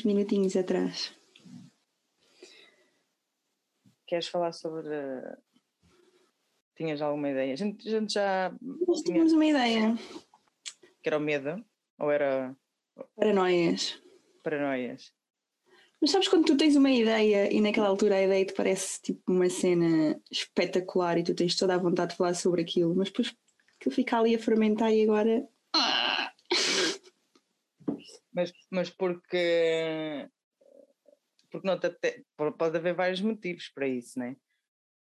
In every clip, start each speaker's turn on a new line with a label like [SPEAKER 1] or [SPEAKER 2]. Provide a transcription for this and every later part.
[SPEAKER 1] uns minutinhos atrás.
[SPEAKER 2] Queres falar sobre. Tinhas alguma ideia? A gente, a gente já.
[SPEAKER 1] Nós tínhamos uma ideia.
[SPEAKER 2] Que era o medo? Ou era.
[SPEAKER 1] Paranoias.
[SPEAKER 2] Paranoias.
[SPEAKER 1] Mas sabes quando tu tens uma ideia e naquela altura a ideia te parece tipo uma cena espetacular e tu tens toda a vontade de falar sobre aquilo, mas depois aquilo fica ali a fermentar e agora.
[SPEAKER 2] Mas, mas porque. Porque não te pode haver vários motivos para isso, não é?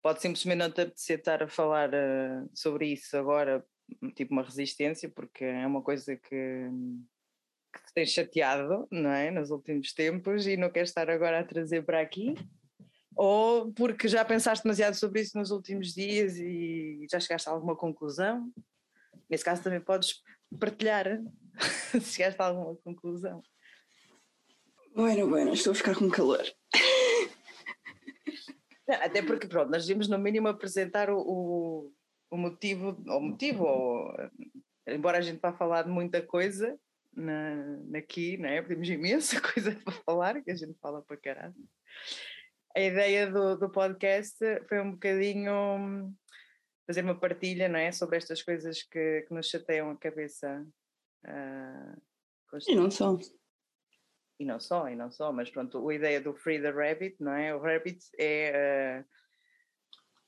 [SPEAKER 2] Pode simplesmente não te apetecer estar a falar uh, sobre isso agora, tipo uma resistência, porque é uma coisa que que te tens chateado, não é? Nos últimos tempos e não queres estar agora a trazer para aqui? Ou porque já pensaste demasiado sobre isso nos últimos dias e já chegaste a alguma conclusão? Nesse caso também podes partilhar se chegaste a alguma conclusão.
[SPEAKER 1] Bueno, bueno, estou a ficar com calor.
[SPEAKER 2] Até porque, pronto, nós devíamos no mínimo apresentar o, o, o motivo, o motivo, ou, embora a gente vá falar de muita coisa, na, aqui, né? Temos imensa coisa para falar, que a gente fala para caralho. A ideia do, do podcast foi um bocadinho hum, fazer uma partilha, não é? Sobre estas coisas que, que nos chateiam a cabeça. Uh,
[SPEAKER 1] e não só.
[SPEAKER 2] E não só, e não só, mas pronto, a ideia do Free the Rabbit, não é? O Rabbit é. Uh,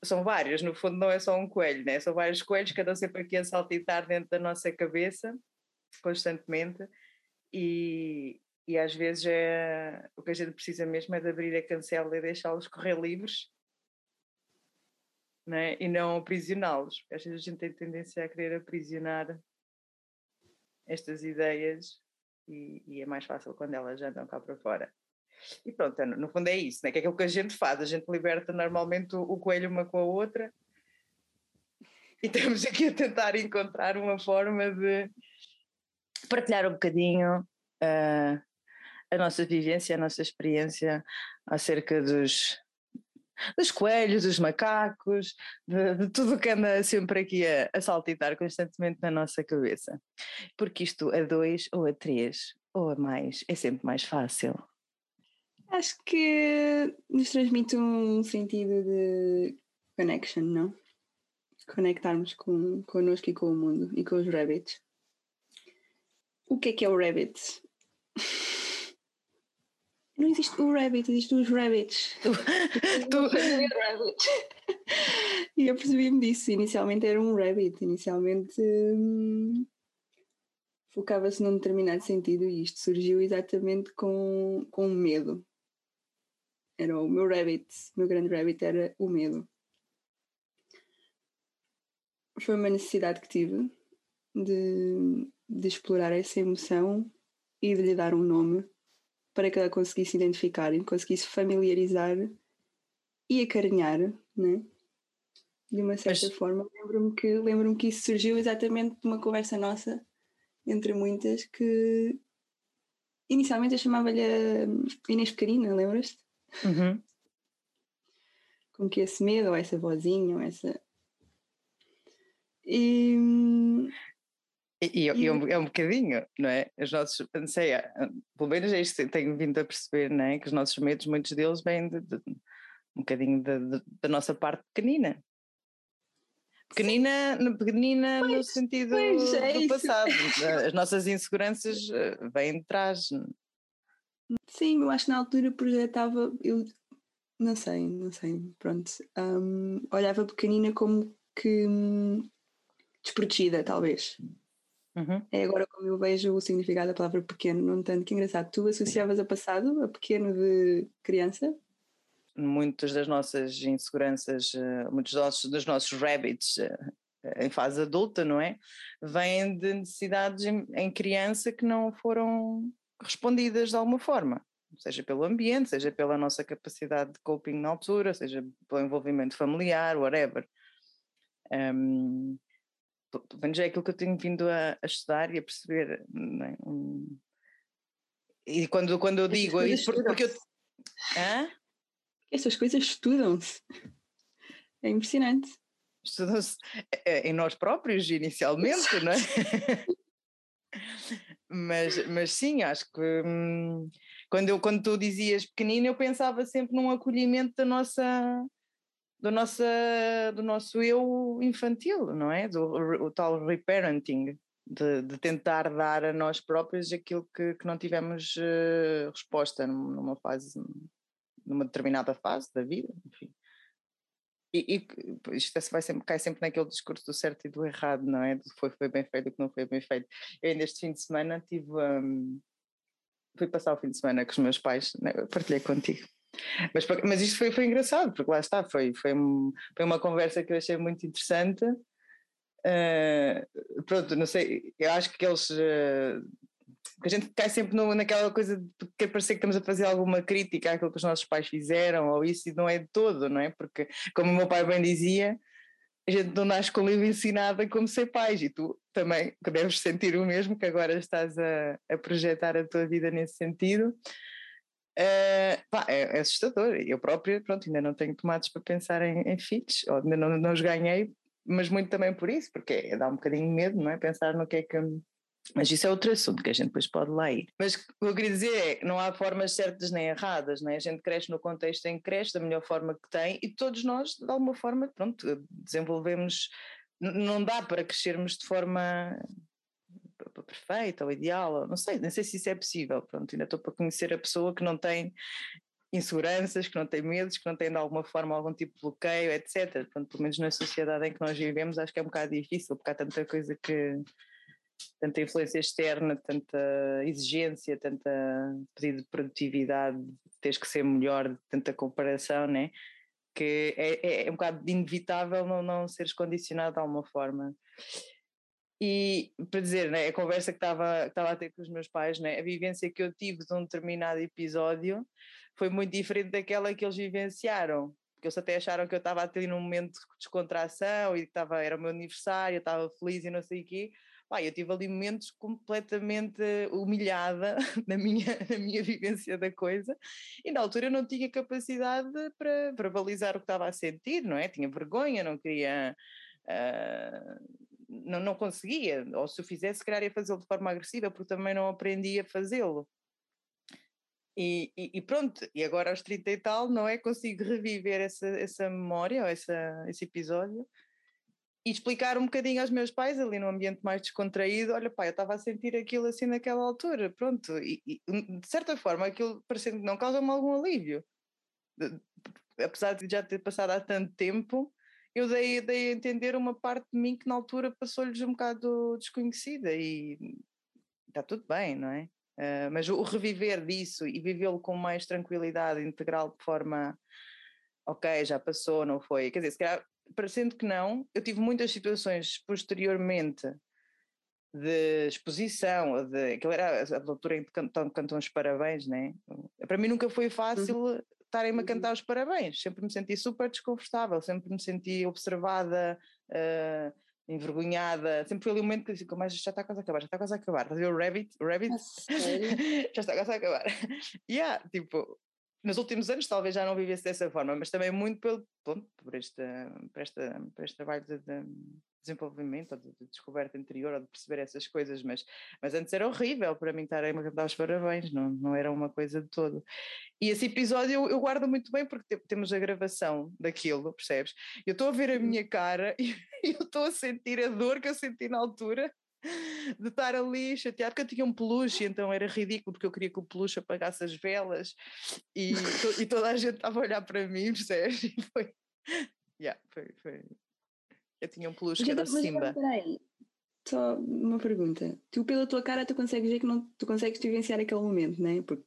[SPEAKER 2] são vários, no fundo não é só um coelho, né? são vários coelhos que andam sempre aqui a saltitar dentro da nossa cabeça constantemente e, e às vezes é, o que a gente precisa mesmo é de abrir a cancela e deixá-los correr livres né? e não aprisioná-los. Às vezes a gente tem tendência a querer aprisionar estas ideias e, e, é mais fácil quando elas andam cá para fora. E pronto, é, no fundo é isso, né? que é aquilo que a gente faz, a gente liberta normalmente o, o coelho uma com a outra e estamos aqui a tentar encontrar uma forma de partilhar um bocadinho uh, a nossa vivência, a nossa experiência acerca dos, dos coelhos, dos macacos, de, de tudo que anda sempre aqui a, a saltitar constantemente na nossa cabeça. Porque isto a dois ou a três ou a mais é sempre mais fácil.
[SPEAKER 1] Acho que nos transmite um sentido de connection, não? Conectarmos com, connosco e com o mundo e com os rabbits. O que é que é o rabbit? Não existe o rabbit, existem os rabbits. Tu, e eu percebi-me disso. Inicialmente era um rabbit, inicialmente hum, focava-se num determinado sentido e isto surgiu exatamente com, com medo. Era o meu rabbit, o meu grande rabbit era o medo. Foi uma necessidade que tive de de explorar essa emoção e de lhe dar um nome para que ela conseguisse identificar e conseguisse familiarizar e acarinhar, né? De uma certa Mas... forma. Lembro-me que, lembro que isso surgiu exatamente de uma conversa nossa, entre muitas, que inicialmente eu chamava-lhe Inês Pequenina, lembras-te? Uhum. Com que esse medo, ou essa vozinha, ou essa. E,
[SPEAKER 2] e, e, e é, um, é um bocadinho, não é? Os nossos, não sei, é, pelo menos é isto tenho vindo a perceber, não é? Que os nossos medos, muitos deles vêm de, de, um bocadinho da nossa parte pequenina. Pequenina, pequenina pois, no sentido é do passado. As nossas inseguranças eh, vêm de trás.
[SPEAKER 1] Sim, eu acho que na altura projetava, eu não sei, não sei, pronto. Um, olhava pequenina como que hum, desprotegida, talvez. Uhum. É agora como eu vejo o significado da palavra pequeno, não tanto que engraçado. Tu associavas a passado, a pequeno de criança?
[SPEAKER 2] Muitas das nossas inseguranças, eh, muitos dos nossos, dos nossos rabbits eh, em fase adulta, não é? Vêm de necessidades em, em criança que não foram respondidas de alguma forma seja pelo ambiente, seja pela nossa capacidade de coping na altura, seja pelo envolvimento familiar, whatever. Um, pelo menos é aquilo que eu tenho vindo a, a estudar e a perceber. É? Um, e quando, quando eu digo isso, porque, porque eu.
[SPEAKER 1] Hã? Essas coisas estudam-se. É impressionante.
[SPEAKER 2] Estudam-se eh, em nós próprios, inicialmente, não é? mas, mas sim, acho que hum, quando, eu, quando tu dizias pequenino, eu pensava sempre num acolhimento da nossa, do, nossa, do nosso eu infantil, não é? Do o tal reparenting, de, de, tentar dar a nós próprios aquilo que, que não tivemos uh, resposta numa fase, numa determinada fase da vida, enfim. E, e isto vai sempre, cai sempre naquele discurso do certo e do errado, não é? Do foi, foi bem feito, do que não foi bem feito. Eu ainda este fim de semana tive. Um, fui passar o fim de semana com os meus pais, né? partilhei contigo. Mas, mas isto foi, foi engraçado, porque lá está, foi, foi, foi uma conversa que eu achei muito interessante. Uh, pronto, não sei, eu acho que eles. Uh, a gente cai sempre no, naquela coisa de que parecer que estamos a fazer alguma crítica àquilo que os nossos pais fizeram, ou isso, e não é de todo, não é? Porque, como o meu pai bem dizia, a gente não nasce com o livro ensinado a como ser pais, e tu também que deves sentir o mesmo, que agora estás a, a projetar a tua vida nesse sentido. Uh, pá, é, é, assustador. Eu própria, pronto, ainda não tenho tomates para pensar em, em filhos, ou ainda não, não os ganhei, mas muito também por isso, porque é, dá um bocadinho de medo, não é? Pensar no que é que. Mas isso é outro assunto que a gente depois pode lá ir. Mas o que eu queria dizer é não há formas certas nem erradas, não é? A gente cresce no contexto em que cresce, da melhor forma que tem, e todos nós, de alguma forma, pronto, desenvolvemos. Não dá para crescermos de forma perfeita ou ideal, não sei, não sei se isso é possível. Pronto, ainda estou para conhecer a pessoa que não tem inseguranças, que não tem medos, que não tem de alguma forma algum tipo de bloqueio, etc. Pelo menos na sociedade em que nós vivemos, acho que é um bocado difícil, porque há tanta coisa que. tanta influência externa, tanta exigência, tanta pedido de produtividade, tens que ser melhor, tanta comparação, né? Que é, é, é um bocado inevitável não, não seres condicionado de alguma forma. E para dizer, né, a conversa que estava, que estava a ter com os meus pais, né, a vivência que eu tive de um determinado episódio foi muito diferente daquela que eles vivenciaram. Porque eles até acharam que eu estava a ter num momento de descontração e que estava, era o meu aniversário, eu estava feliz e não sei o quê. Pá, eu tive ali momentos completamente humilhada na minha, na minha vivência da coisa e na altura eu não tinha capacidade para, para balizar o que estava a sentir, não é? Tinha vergonha, não queria. Uh, não, não conseguia, ou se o fizesse, se calhar ia fazê-lo de forma agressiva, porque também não aprendi a fazê-lo. E, e, e, pronto, e agora aos 30 e tal, não é? Consigo reviver essa, essa memória, ou essa, esse episódio, e explicar um bocadinho aos meus pais, ali num ambiente mais descontraído: olha, pai, eu estava a sentir aquilo assim naquela altura, pronto. E, e de certa forma, aquilo parecendo que não causa-me algum alívio. Apesar de já ter passado há tanto tempo, eu dei, dei a entender uma parte de mim que na altura passou-lhes um bocado desconhecida e está tudo bem, não é? Uh, mas o reviver disso e vivê-lo com mais tranquilidade integral de forma ok, já passou, não foi. Quer dizer, se calhar, parecendo que não, eu tive muitas situações posteriormente de exposição, de, aquilo era a altura em que cantam, cantam os parabéns, né? Para mim nunca foi fácil uhum estarem-me a cantar os parabéns. Sempre me senti super desconfortável, sempre me senti observada, uh, envergonhada. Sempre foi ali um momento que eu disse: mas já está quase a acabar, já está quase a acabar. Estás a ver o Rabbit? O Rabbit? já está quase a acabar. E yeah, tipo, nos últimos anos talvez já não vivesse dessa forma, mas também muito pelo, pronto, por, este, por, esta, por este trabalho de, de desenvolvimento, ou de, de, descoberta interior, ou de perceber essas coisas, mas, mas antes era horrível para mim estar a cantar os parabéns, não, não era uma coisa de todo. E esse episódio eu, eu guardo muito bem porque temos a gravação daquilo, percebes? Eu estou a ver a uhum. minha cara e eu estou a sentir a dor que eu senti na altura de estar ali chateado, porque eu tinha um peluche, então era ridículo, porque eu queria que o peluche apagasse as velas e, e toda a gente estava a olhar para mim, percebes? E foi, yeah, foi, foi. Eu tinha um peluche que era Simba.
[SPEAKER 1] Peraí, só uma pergunta. Tu, pela tua cara, tu consegues ver que não tu consegues vivenciar aquele momento, não é? Porque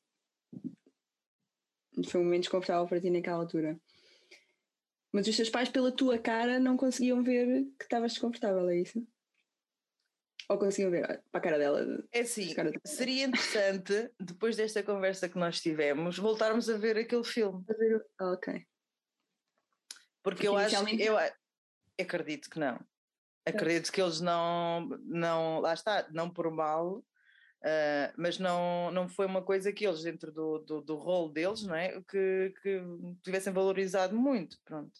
[SPEAKER 1] foi um momento desconfortável para ti naquela altura. Mas os teus pais, pela tua cara, não conseguiam ver que estavas desconfortável, é isso? Ou conseguiam ver para a cara dela?
[SPEAKER 2] É assim, seria interessante, depois desta conversa que nós tivemos, voltarmos a ver aquele filme.
[SPEAKER 1] A ver, ok.
[SPEAKER 2] Porque, Porque eu acho que. Eu acredito que não. Acredito que eles não, não. Lá está, não por mal, Uh, mas não, não foi uma coisa que eles, dentro do, do, do rol deles, não é? que, que tivessem valorizado muito. Pronto.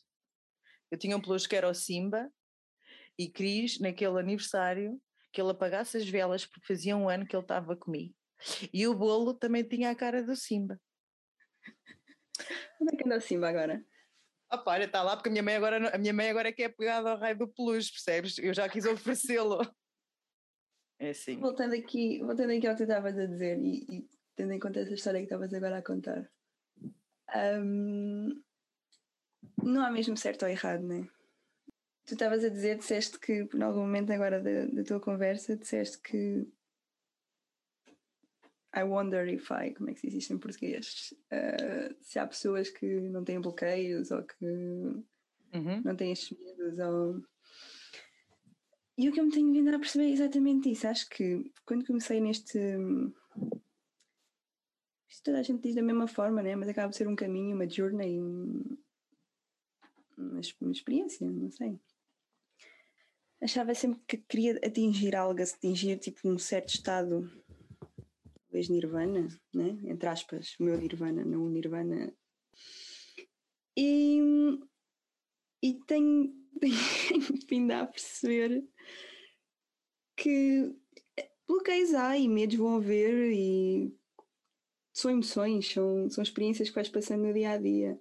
[SPEAKER 2] Eu tinha um peluche que era o Simba e Cris, naquele aniversário, que ele apagasse as velas porque fazia um ano que ele estava comigo. E o bolo também tinha a cara do Simba.
[SPEAKER 1] Onde é que anda o Simba agora?
[SPEAKER 2] Ah, olha, está lá porque a minha mãe agora, a minha mãe agora é que é ao raio do peluche, percebes? Eu já quis oferecê-lo. É assim.
[SPEAKER 1] Voltando aqui, voltando aqui ao que tu estavas a dizer e, e, tendo em conta essa história que estavas agora a contar, um, não há mesmo certo ou errado, não é? Tu estavas a dizer, disseste que, em algum momento agora da, da tua conversa, disseste que I wonder if I, como é que se diz isto em português? Uh, se há pessoas que não têm bloqueios ou que uhum. não têm estes medos ou... E o que eu me tenho vindo a perceber é exatamente isso. Acho que quando comecei neste. Isto toda a gente diz da mesma forma, né? mas acaba de ser um caminho, uma journey, um... uma, uma experiência, não sei. Achava sempre que queria atingir algo, atingir tipo um certo estado talvez Nirvana, né? entre aspas, o meu Nirvana, não o Nirvana. E, e tenho, tenho vindo a perceber que bloqueios há e medos vão haver e são emoções, são, são experiências que vais passando no dia a dia.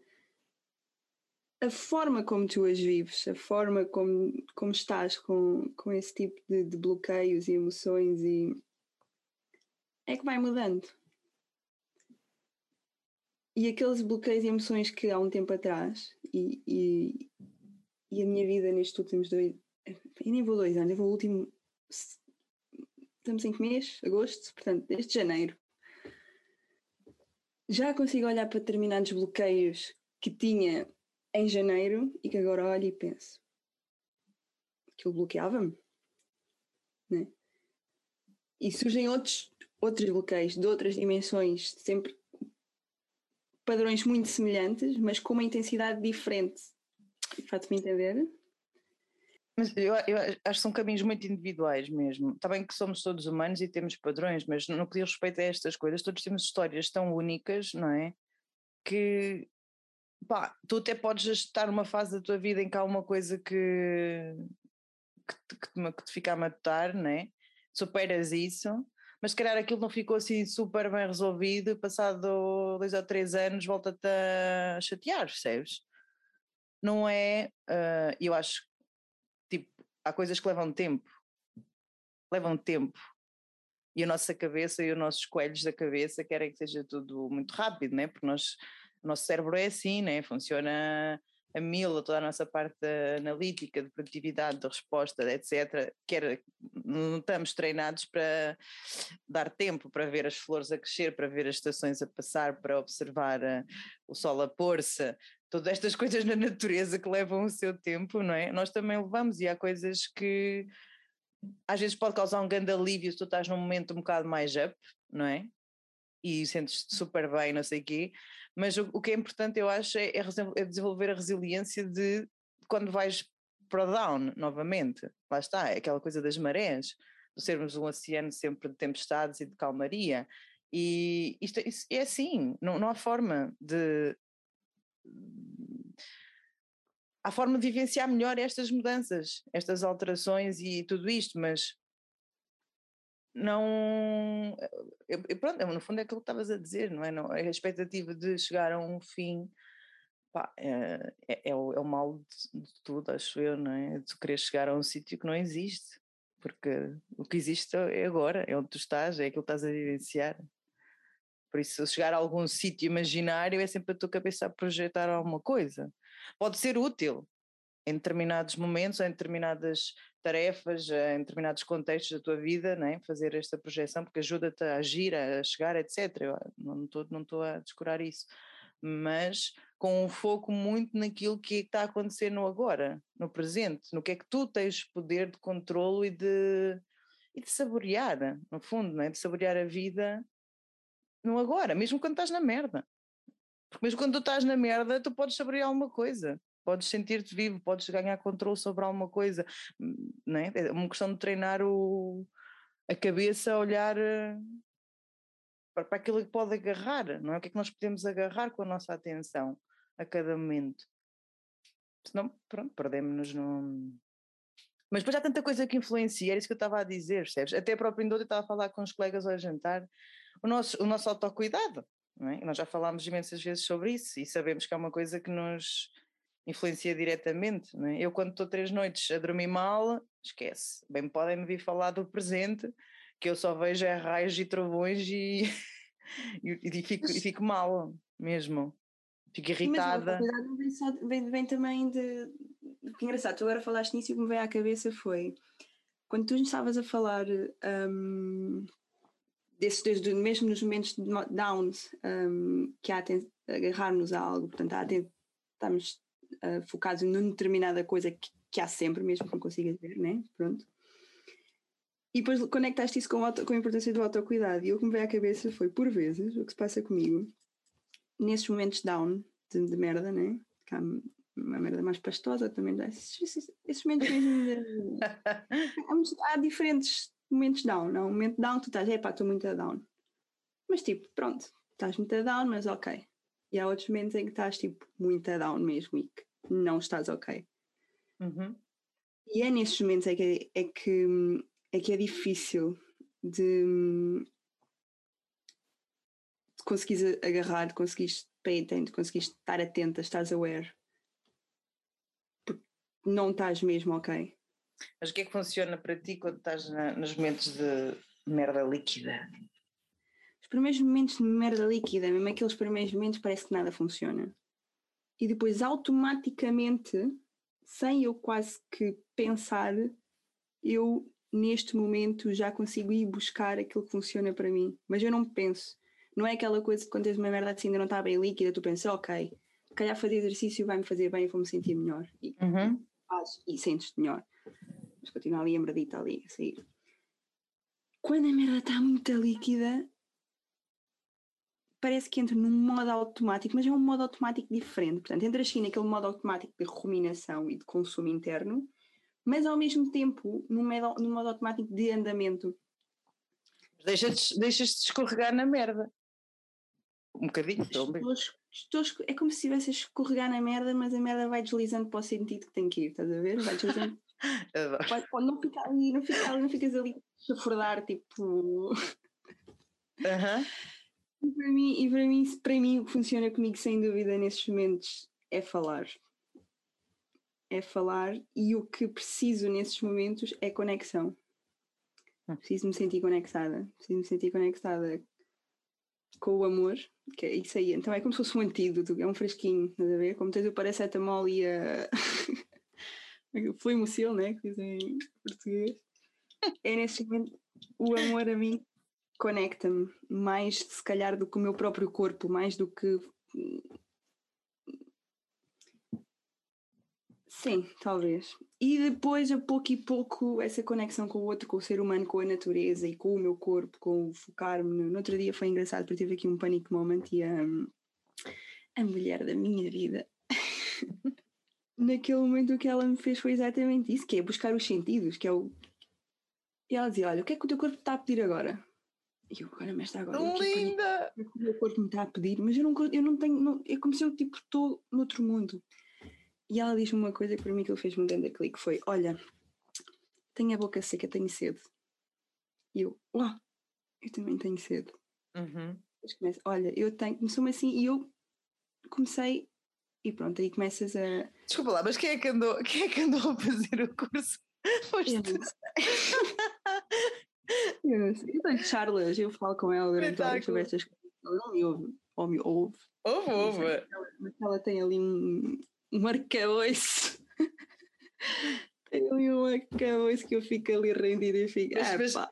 [SPEAKER 1] A forma como tu as vives, a forma como, como estás com, com esse tipo de, de bloqueios e emoções e é que vai mudando. E aqueles bloqueios e emoções que há um tempo atrás, e, e, e a minha vida nestes últimos dois. Eu nem vou dois anos, eu vou o último. Estamos em que mês? Agosto? Portanto, desde janeiro. Já consigo olhar para determinados bloqueios que tinha em janeiro e que agora olho e penso eu bloqueava-me. Né? E surgem outros outros bloqueios de outras dimensões, sempre padrões muito semelhantes, mas com uma intensidade diferente. Faz-me entender?
[SPEAKER 2] Mas eu, eu, acho que são caminhos muito individuais mesmo. Está bem que somos todos humanos e temos padrões, mas no que diz respeito a estas coisas, todos temos histórias tão únicas, não é? Que pá, tu até podes estar numa fase da tua vida em que há uma coisa que, que, que, te, que te fica a matar, não é? Superas isso mas se calhar aquilo não ficou assim super bem resolvido, passado dois ou três anos volta-te a chatear, percebes? Não é, uh, eu acho, tipo, há coisas que levam tempo, levam tempo, e a nossa cabeça e os nossos coelhos da cabeça querem que seja tudo muito rápido, né? porque nós, o nosso cérebro é assim, né? funciona a mil, toda a nossa parte analítica, de produtividade, de resposta, etc., que era, não estamos treinados para dar tempo para ver as flores a crescer, para ver as estações a passar, para observar uh, o sol a pôr-se, todas estas coisas na natureza que levam o seu tempo, não é? Nós também levamos e há coisas que às vezes pode causar um grande alívio se tu estás num momento um bocado mais up, não é? E sentes-te super bem, não sei o quê, mas o, o, que é importante, eu acho, é, é, desenvolver a resiliência de quando vais para o down novamente. Lá está, é aquela coisa das marés, de sermos um oceano sempre de tempestades e de calmaria. E isto, isto é assim, não, não há forma de. Há forma de vivenciar melhor estas mudanças, estas alterações e tudo isto, mas não. Eu, pronto, no fundo é aquilo que estavas a dizer, não é? Não, a expectativa de chegar a um fim pá, é, é, é, o, é o mal de, de, tudo, acho eu, não é? De querer chegar a um sítio que não existe, porque o que existe é agora, é onde tu estás, é aquilo que estás a vivenciar. Por isso, chegar a algum sítio imaginário é sempre a tua cabeça a projetar alguma coisa. Pode ser útil em determinados momentos, em determinadas tarefas, em determinados contextos da tua vida, né? fazer esta projeção, porque ajuda-te a agir, a chegar, etc. Eu não estou não a descurar isso, mas com um foco muito naquilo que está a acontecer no agora, no presente, no que é que tu tens poder de controlo e de, e de saborear, no fundo, né? de saborear a vida no agora, mesmo quando estás na merda. Porque mesmo quando tu estás na merda, tu podes saborear alguma coisa podes sentir-te vivo, podes ganhar controle sobre alguma coisa, hum, não é? É uma questão de treinar o, a cabeça a olhar eh, para, para aquilo que pode agarrar, não é? O que é que nós podemos agarrar com a nossa atenção a cada momento. Senão, pronto, perdemos-nos no. Mas depois há tanta coisa que influencia, era isso que eu estava a dizer, percebes? Até a própria Indota estava a falar com os colegas ao jantar, o nosso, o nosso autocuidado, não é? Nós já falámos imensas vezes sobre isso e sabemos que é uma coisa que nos influencia diretamente, não é? Eu quando estou três noites a dormir mal, esquece, bem podem me vir falar do presente, que eu só vejo é raios e trovões e, e, e, fico, e fico mal mesmo. Fico irritada.
[SPEAKER 1] Mas vem, só, vem, vem também de. Que engraçado, tu agora falaste nisso e o que me veio à cabeça foi quando tu estavas a falar um, desses, mesmo nos momentos de downs, um, que há agarrar-nos a algo, portanto, há estamos uh, focados numa determinada coisa que, que há sempre, mesmo que não consigas ver, né? Pronto. E depois conectaste isso com, auto, com a importância do autocuidado. E o que me veio à cabeça foi, por vezes, o que se passa comigo, nesses momentos down, de, de merda, né? Que há uma merda mais pastosa também. Esses, esses, esses momentos mesmo. De, há, há, diferentes momentos down. Não? Um momento down, tu estás, epá, estou muito down. Mas tipo, pronto, estás muito down, mas ok. E há outros momentos em que estás tipo muito down mesmo e que não estás ok.
[SPEAKER 2] Uhum.
[SPEAKER 1] E é nesses momentos é que, é que é que é difícil de, de conseguir agarrar, de conseguir pay de conseguir estar atenta, estás aware. Porque não estás mesmo ok.
[SPEAKER 2] Mas o que é que funciona para ti quando estás na, nos momentos de merda líquida?
[SPEAKER 1] Os primeiros momentos de merda líquida, mesmo aqueles primeiros momentos, parece que nada funciona. E depois, automaticamente, sem eu quase que pensar, eu neste momento já consigo ir buscar aquilo que funciona para mim. Mas eu não penso. Não é aquela coisa que quando tens uma merda assim ainda não está bem líquida, tu pensas, ok, calhar fazer exercício vai-me fazer bem vou-me sentir melhor. E
[SPEAKER 2] uhum.
[SPEAKER 1] fazes e sentes-te melhor. Mas continua ali a merdita ali a sair. Quando a merda está muito líquida, parece que entra num modo automático, mas é um modo automático diferente. Portanto, entras assim naquele modo automático de ruminação e de consumo interno mas ao mesmo tempo num modo, num modo automático de andamento.
[SPEAKER 2] Deixas-te deixas escorregar na merda. Um bocadinho, estou,
[SPEAKER 1] estou, É como se estivesse a escorregar na merda, mas a merda vai deslizando para o sentido que tem que ir, estás a ver? Vai deslizando. pode, pode não ficar ali, não fica ali, não ficas ali a chafurdar, tipo.
[SPEAKER 2] Uhum.
[SPEAKER 1] E para mim, e para mim, para mim, o que funciona comigo sem dúvida nesses momentos é falar é falar e o que preciso nesses momentos é conexão. Hum. Preciso me sentir conectada, preciso me sentir conectada com o amor, que é isso aí. Então é como se fosse um antídoto, é um fresquinho, estás a ver? Como tens o paracetamol e a. Fluimocil, né? Que dizem em português. É nesse momento o amor a mim conecta-me mais, se calhar, do que o meu próprio corpo, mais do que Sim, talvez. E depois, a pouco e pouco, essa conexão com o outro, com o ser humano, com a natureza e com o meu corpo, com focar-me. No outro dia foi engraçado porque tive aqui um panic moment e a, a mulher da minha vida. Naquele momento o que ela me fez foi exatamente isso, que é buscar os sentidos, que é o. E ela dizia: Olha, o que é que o teu corpo está a pedir agora? E eu agora, mas está agora.
[SPEAKER 2] Linda!
[SPEAKER 1] O que o meu corpo me está a pedir, mas eu não, eu não tenho. Não, é como se eu tipo estou noutro mundo. E ela diz-me uma coisa que para mim ele fez-me um grande clique, foi, olha, tenho a boca seca, tenho sede. E eu, uau, eu também tenho sede.
[SPEAKER 2] Uhum.
[SPEAKER 1] Começa, olha, eu tenho, começou-me assim e eu comecei e pronto, aí começas a.
[SPEAKER 2] Desculpa lá, mas quem é que andou, quem é que andou a fazer o curso? Foste
[SPEAKER 1] eu não sei. Eu tenho Charlas, eu falo com ela durante estas coisas. Ela não me ouve, ou me ouve.
[SPEAKER 2] Ouve, ouve.
[SPEAKER 1] Mas ela tem ali um, um arcabouço. Tem ali um arcabouço que eu fico ali rendida e fico. Mas, ah, mas, pá.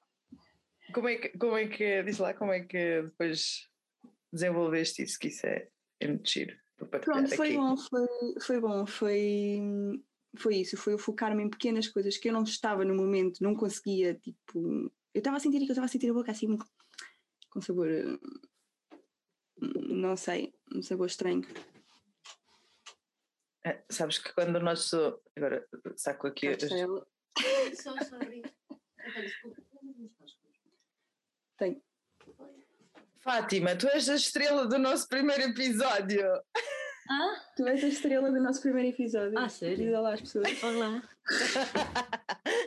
[SPEAKER 2] Como é, que, como é que, diz lá, como é que depois desenvolveste isso? Que isso é, é muito giro.
[SPEAKER 1] Pronto, foi aqui. bom, foi, foi bom, foi, foi isso, foi focar-me em pequenas coisas que eu não estava no momento, não conseguia, tipo, eu estava a sentir que eu estava a sentir a boca assim com sabor, hum, não sei, um sabor estranho.
[SPEAKER 2] É, sabes que quando o nosso. Agora saco aqui.
[SPEAKER 3] Só, sorry.
[SPEAKER 1] Tenho.
[SPEAKER 2] Fátima, tu és a estrela do nosso primeiro episódio.
[SPEAKER 1] Ah? Tu és a estrela do nosso primeiro episódio.
[SPEAKER 3] Ah, sério?
[SPEAKER 1] Diz lá às pessoas.
[SPEAKER 3] Olá.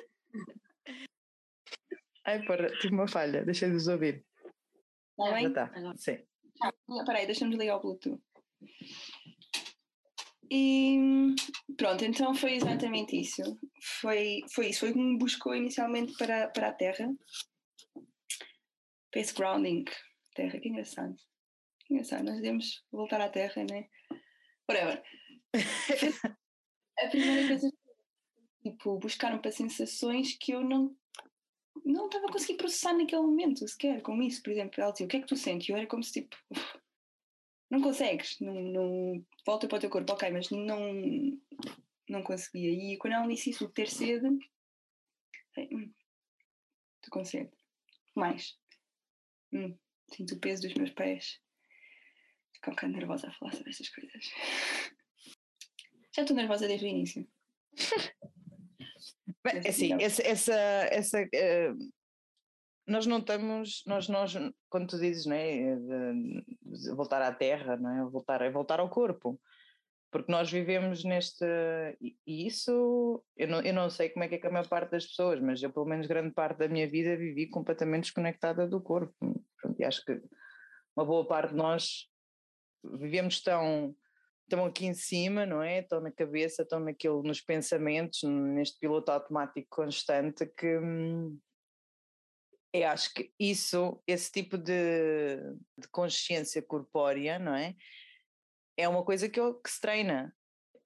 [SPEAKER 2] Ai, para, tive uma falha, deixei de os ouvir.
[SPEAKER 1] Está bem?
[SPEAKER 2] Já está,
[SPEAKER 3] Agora.
[SPEAKER 2] sim.
[SPEAKER 1] Ah, Espera aí, deixa-me ligar o Bluetooth. E pronto, então foi exatamente isso. Foi, foi isso. Foi como me buscou inicialmente para, para a Terra. Para esse grounding. Terra, que engraçado. Que engraçado, nós devemos voltar à Terra, né? Whatever. a primeira coisa tipo, buscaram para sensações que eu não não estava a conseguir processar naquele momento sequer, como isso, por exemplo, ela dizia, o que é que tu sentes? E eu era como se tipo, "Uf, não consegues, não, não volta para o teu corpo, ok, mas não, não conseguia. E quando ela disse isso, ter sede, hum, com sede. Mais. Hum, sinto o peso dos meus pés. Fico um bocado nervosa a falar sobre estas coisas. Já estou nervosa desde o início. Mas
[SPEAKER 2] é assim,
[SPEAKER 1] não.
[SPEAKER 2] essa, essa, essa eh, nós não estamos, nós, nós, quando tu dizes, de, de voltar à terra, não é? Voltar, é voltar ao corpo, porque nós vivemos neste, e isso, eu não, eu não sei como é que é que a maior parte das pessoas, mas eu pelo menos grande parte da minha vida vivi completamente desconectada do corpo, e acho que uma boa parte de nós vivemos tão estão aqui em cima, não é? Estão na cabeça, estão naquilo, nos pensamentos, neste piloto automático constante que hum, eu acho que isso, esse tipo de, de consciência corpórea, não é? É uma coisa que, eu- que se treina.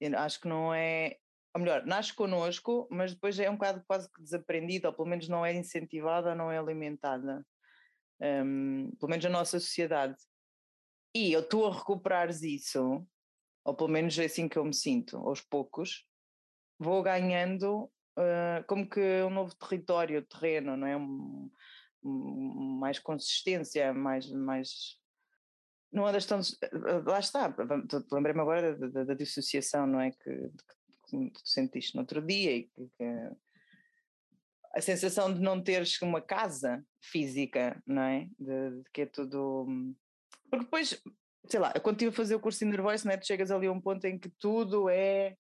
[SPEAKER 2] Eu acho que não é, ou melhor, nasce connosco, mas depois é um bocado quase que desaprendida, ou pelo menos não é incentivada, não é alimentada. Hum, pelo menos na nossa sociedade. E eu estou a recuperares isso, ou pelo menos é assim que eu me sinto, aos poucos, vou ganhando ah, como que um novo território, terreno, não é? Um- um- mais consistência, mais, mais não andas tão. Lá está, lembrei-me agora da, da- da dissociação, não é? Que, que tu sentiste no outro dia e que, que a sensação de não teres uma casa física, não é? De, de que é tudo. Porque depois, sei lá, eu quando estive a fazer o curso de Voice, né, tu chegas ali a um ponto em que tudo é.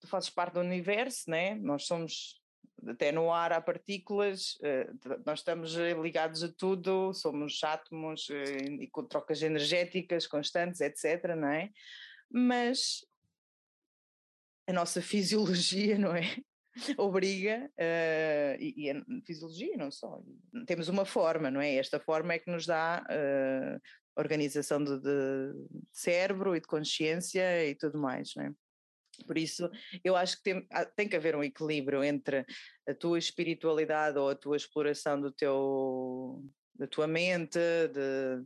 [SPEAKER 2] Tu fazes parte do universo, né? Nós somos. Até no ar há partículas, eh, nós estamos eh, ligados a tudo, somos átomos eh, e com trocas energéticas constantes, etc. Não é? Mas a nossa fisiologia, não é? Obriga, eh, e, e a fisiologia não só, temos uma forma, não é? Esta forma é que nos dá eh, organização de, de cérebro e de consciência e tudo mais, é? Por isso, eu acho que tem, há- tem que haver um equilíbrio entre a tua espiritualidade ou a tua exploração do teu, da tua mente, de,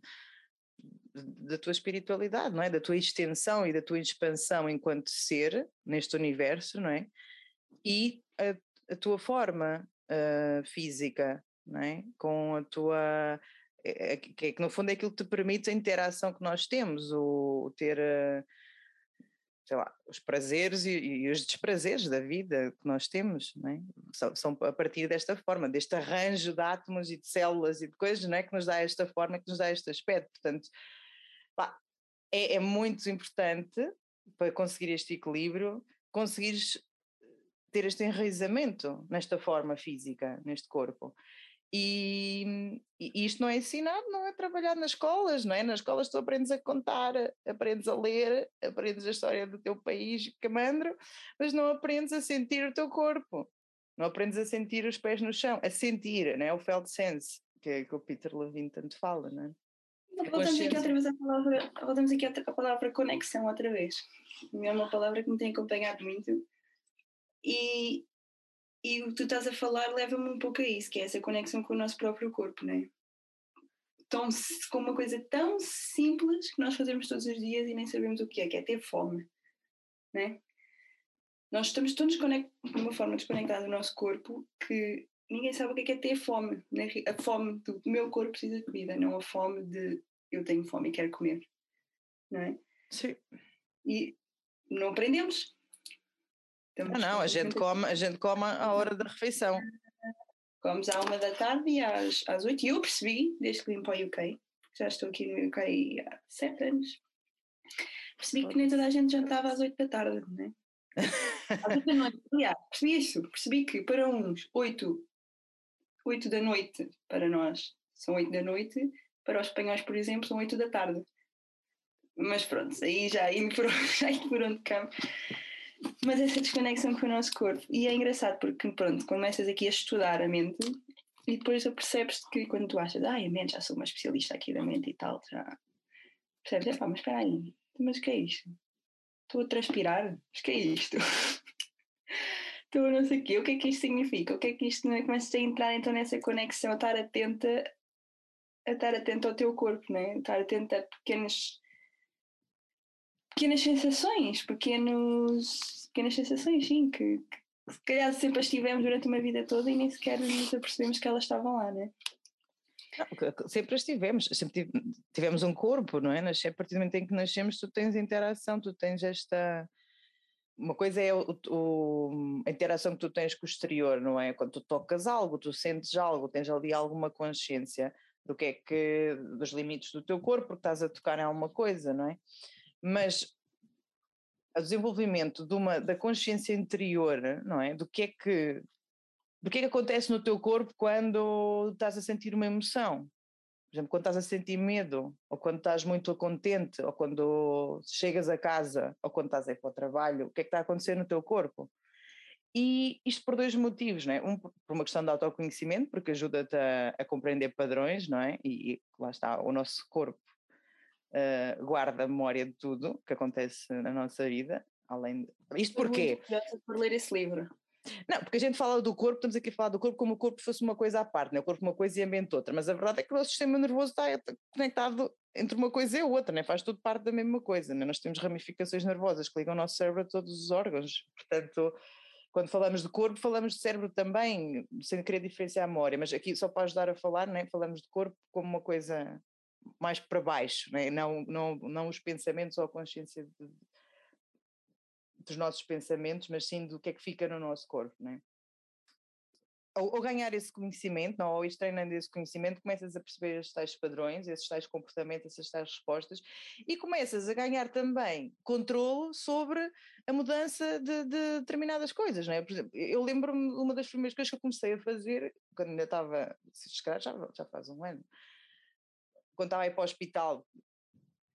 [SPEAKER 2] da tua espiritualidade, não é? Da tua extensão e da tua expansão enquanto ser neste universo, não é? E a, a tua forma ah, física, não é? Com a tua é- é é que no fundo é aquilo que te permite a interação que nós temos, o, ter ah, sei lá, os prazeres e, e os desprazeres da vida que nós temos, é? são, são a partir desta forma, deste arranjo de átomos e de células e de coisas, não é? que nos dá esta forma, que nos dá este aspecto. Portanto, pá, é, é muito importante para conseguir este equilíbrio, conseguires ter este enraizamento nesta forma física, neste corpo. E, e isto não é ensinado, não é trabalhado nas escolas, não é? Nas escolas tu aprendes a contar, aprendes a ler, aprendes a história do teu país, camandro, mas não aprendes a sentir o teu corpo, não aprendes a sentir os pés no chão, a sentir, não é? O felt sense, que, é que o Peter Levine tanto fala, não é?
[SPEAKER 1] Voltamos aqui outra vez à palavra, voltamos aqui à palavra conexão outra vez. É uma palavra que me tem acompanhado muito. E, e o que tu estás a falar leva-me um pouco a isso, que é essa conexão com o nosso próprio corpo, não é? Tão, com uma coisa tão simples que nós fazemos todos os dias e nem sabemos o que é, que é ter fome, não é? Nós estamos tão desconect- de uma forma desconectada do nosso corpo que ninguém sabe o que é, que é ter fome. né? A fome do meu corpo precisa de comida, não a fome de eu tenho fome e quero comer, não é?
[SPEAKER 2] Sim.
[SPEAKER 1] E não aprendemos. Estamos
[SPEAKER 2] Ah, não, a gente come, a gente come à hora da refeição.
[SPEAKER 1] Comemos à uma da tarde e às, às oito. E eu percebi, desde que vim para o UK, já estou aqui no UK há sete anos, percebi que nem toda a gente jantava às oito da tarde, não é? Às oito da noite, aliás, percebi isso. Percebi que para uns, oito, 8 da noite para nós são 8 da noite, para os espanhóis, por exemplo, são 8 da tarde. Mas pronto, aí já indo por, já indo por onde campo. Mas essa desconexão com o nosso corpo. E é engraçado porque, pronto, começas aqui a estudar a mente e depois percebes que quando tu achas, ai, a mente, já sou uma especialista aqui da mente e tal, já percebes, é pá, mas espera aí, mas o que é isto? Estou a transpirar? Mas o que é isto? Estou a não sei o quê, o que é que isto significa? O que é que isto não é? Começas a entrar então nessa conexão, a estar atenta, a estar atenta ao teu corpo, não é? Estar atenta a pequenas pequenas sensações, pequenos, pequenas sensações, sim, que, que se calhar sempre as tivemos durante uma vida toda e nem sequer nos apercebemos que elas estavam lá, não é?
[SPEAKER 2] Não, sempre as tivemos, sempre tivemos um corpo, não é? a partir do momento em que nascemos, tu tens interação, tu tens esta. Uma coisa é o, o, a interação que tu tens com o exterior, não é? Quando tu tocas algo, tu sentes algo, tens ali alguma consciência do que é que. dos limites do teu corpo, porque estás a tocar em alguma coisa, não é? Mas o desenvolvimento de uma, da consciência interior, não é? Do que é que do que é que acontece no teu corpo quando estás a sentir uma emoção? Por exemplo, quando estás a sentir medo, ou quando estás muito contente, ou quando chegas a casa, ou quando estás a ir para o trabalho, o que é que está a acontecer no teu corpo? E isto por dois motivos, não é? Um, por uma questão de autoconhecimento, porque ajuda-te a, a, compreender padrões, não é? E, e lá está, o nosso corpo uh, guarda a memória de tudo que acontece na nossa vida, além de... Isto porquê?
[SPEAKER 1] por ler esse livro.
[SPEAKER 2] Não, porque a gente fala do corpo, estamos aqui a falar do corpo como o corpo fosse uma coisa à parte, né? o corpo uma coisa e a mente outra, mas a verdade é que o nosso sistema nervoso está conectado entre uma coisa e outra, né? faz tudo parte da mesma coisa. Né? Nós temos ramificações nervosas que ligam o nosso cérebro a todos os órgãos, portanto, quando falamos de corpo, falamos de cérebro também, sem querer diferenciar a memória, mas aqui só para ajudar a falar, né? falamos de corpo como uma coisa mais para baixo, né? não, não, não os pensamentos ou a consciência de, dos nossos pensamentos, mas sim do que é que fica no nosso corpo, né? Ganhar esse conhecimento, não, ou ir treinando esse conhecimento, começas a perceber esses tais padrões, esses tais comportamentos, essas tais respostas, e começas a ganhar também controle sobre a mudança de, de determinadas coisas, não é? Por exemplo, eu lembro-me uma das primeiras coisas que eu comecei a fazer, quando ainda estava, se já, já faz um ano, quando estava a ir para o hospital,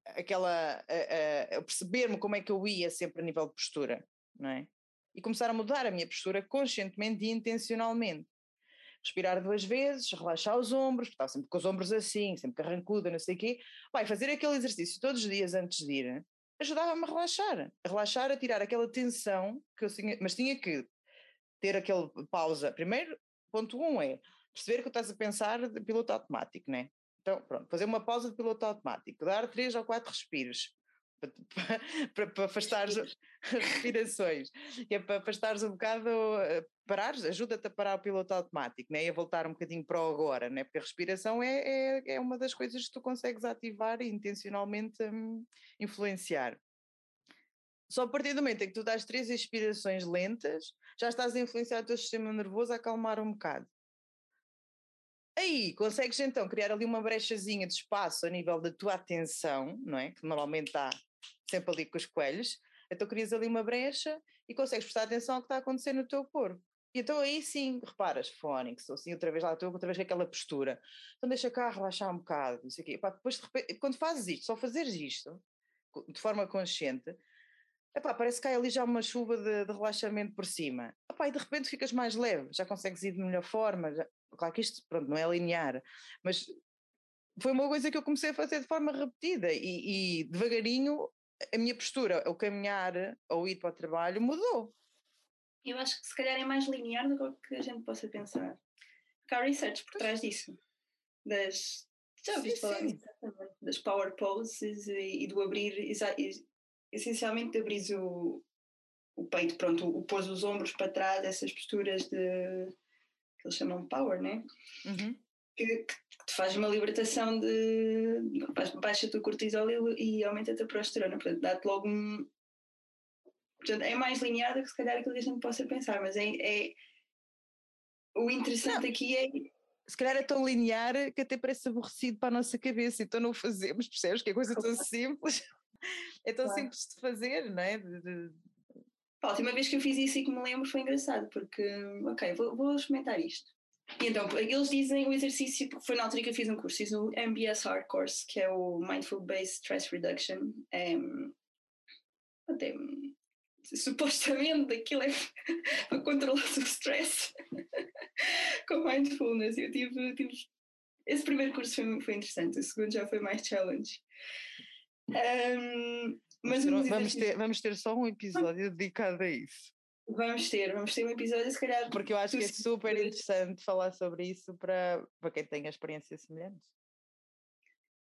[SPEAKER 2] aquela a, a, perceber-me como é que eu ia sempre a nível de postura, não é? E começar a mudar a minha postura conscientemente e intencionalmente. Respirar duas vezes, relaxar os ombros, estava sempre com os ombros assim, sempre carrancuda, não sei o quê. Vai fazer aquele exercício todos os dias antes de ir, ajudava-me a relaxar, a relaxar, a tirar aquela tensão que eu tinha, mas tinha que ter aquele pausa. Primeiro, ponto um é perceber que estás a pensar de piloto automático, né? Então, pronto, fazer uma pausa de piloto automático, dar três ou quatro respiros para, para, para afastar as respirações, que é para afastares um bocado, eh, parares, ajuda-te a parar o piloto automático, né? e a voltar um bocadinho para o agora, né? porque a respiração é, é, é uma das coisas que tu consegues ativar e intencionalmente hum, influenciar. Só a partir do momento em que tu dás três inspirações lentas, já estás a influenciar o teu sistema nervoso a acalmar um bocado. Aí consegues então criar ali uma brechazinha de espaço a nível da tua atenção, não é? Que normalmente está sempre ali com os coelhos. Então crias ali uma brecha e consegues prestar atenção ao que está a acontecer no teu corpo. E então aí sim, reparas, fónix, ou assim, outra vez lá, outra vez aquela postura. Então deixa cá relaxar um bocado, não sei o quê. Epá, depois, de repente, quando fazes isto, só fazeres isto, de forma consciente, epá, parece que cai ali já uma chuva de, de relaxamento por cima. Epá, e de repente ficas mais leve, já consegues ir de melhor forma, já, Claro que isto pronto, não é linear, mas foi uma coisa que eu comecei a fazer de forma repetida e, e devagarinho a minha postura ao caminhar ou ir para o trabalho mudou.
[SPEAKER 1] Eu acho que se calhar é mais linear do que a gente possa pensar. Porque há research por trás disso. Das, já ouviste falar disso Das power poses e, e do abrir, essencialmente de abrir o, o peito, pronto, o, o pôs os ombros para trás, essas posturas de que eles chamam power, né? Uhum. Que, que, te faz uma libertação de. baixa-te o cortisol e, e aumenta-te a progesterona. Portanto, dá-te logo um. Portanto, é mais linear do que se calhar aquilo que a gente possa pensar, mas é. é o interessante Não. aqui é.
[SPEAKER 2] Se calhar é tão linear que até parece aborrecido para a nossa cabeça, então não o fazemos, percebes? Que é coisa tão simples. É tão claro. simples de fazer, não é? De, de,
[SPEAKER 1] a última vez que eu fiz isso e que me lembro foi engraçado, porque, ok, vou, vou experimentar isto. E então, eles dizem o exercício, foi na altura que eu fiz um curso, fiz o MBSR course, que é o Mindful Based Stress Reduction. É, até, supostamente aquilo é para controlar o stress com mindfulness. Eu tive, tive, esse primeiro curso foi, foi interessante, o segundo já foi mais challenge. Um,
[SPEAKER 2] mas vamos, ter, vamos ter só um episódio dedicado a isso.
[SPEAKER 1] Vamos ter, vamos ter um episódio, se calhar.
[SPEAKER 2] Porque eu acho que é super interessante falar sobre isso para, para quem tem experiências semelhantes.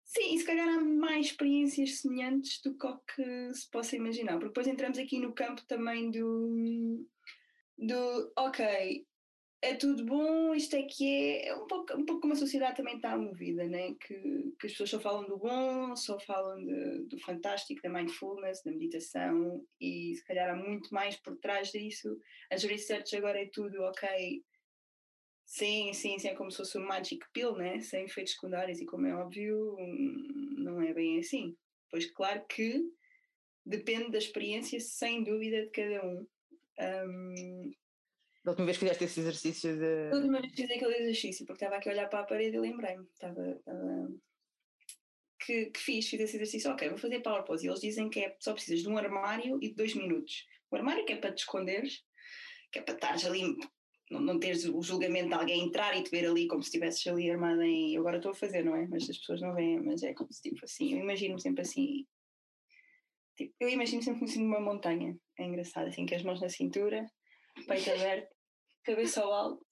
[SPEAKER 1] Sim, e se calhar há mais experiências semelhantes do que se possa imaginar, porque depois entramos aqui no campo também do, do ok, é tudo bom, isto é que é, é um pouco, um pouco como a sociedade também está movida, né? que, que as pessoas só falam do bom, só falam de, do fantástico, da mindfulness, da meditação, e se calhar há muito mais por trás disso. As research agora é tudo ok, sim, sim, sim, é como se fosse um magic pill, né? sem efeitos secundários, e como é óbvio, não é bem assim. Pois claro que depende da experiência, sem dúvida, de cada um. um
[SPEAKER 2] da última vez que fizeste esse exercício de.
[SPEAKER 1] Da última vez que fiz aquele exercício, porque estava aqui a olhar para a parede e lembrei-me. Estava, estava... Que, que, fiz, fiz esse exercício, ok, vou fazer power pose. E eles dizem que é, só precisas de um armário e de dois minutos. O armário que é para te esconderes, que é para estares ali, não, não teres o julgamento de alguém entrar e te ver ali como se estivesses ali armada em. Eu agora estou a fazer, não é? Mas as pessoas não veem, mas é como se tipo assim. Eu imagino sempre assim. Tipo, eu imagino sempre assim numa montanha. É engraçado, assim, com as mãos na cintura, peito aberto, cabeça ao alto,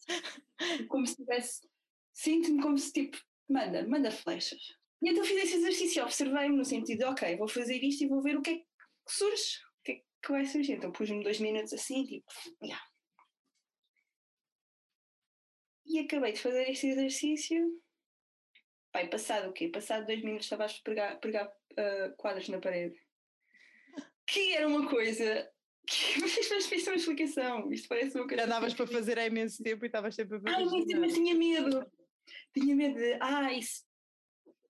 [SPEAKER 1] como se tivesse. Sinto-me como se tipo, manda, manda flechas. E então fiz esse exercício, observei-me no sentido de, ok, vou fazer isto e vou ver o que é que surge, o que é que vai surgir. Então pus-me dois minutos assim, tipo, yeah. E acabei de fazer este exercício. Pai, passado o quê? Passado dois minutos estava a pregar, pregar uh, quadros na parede. Que era uma coisa mas fiz uma explicação. Isto parece uma
[SPEAKER 2] coisa. Já andavas para fazer há imenso tempo e estavas sempre a fazer.
[SPEAKER 1] Ah, tempo, mas tinha medo. Tinha medo de. Ah, isso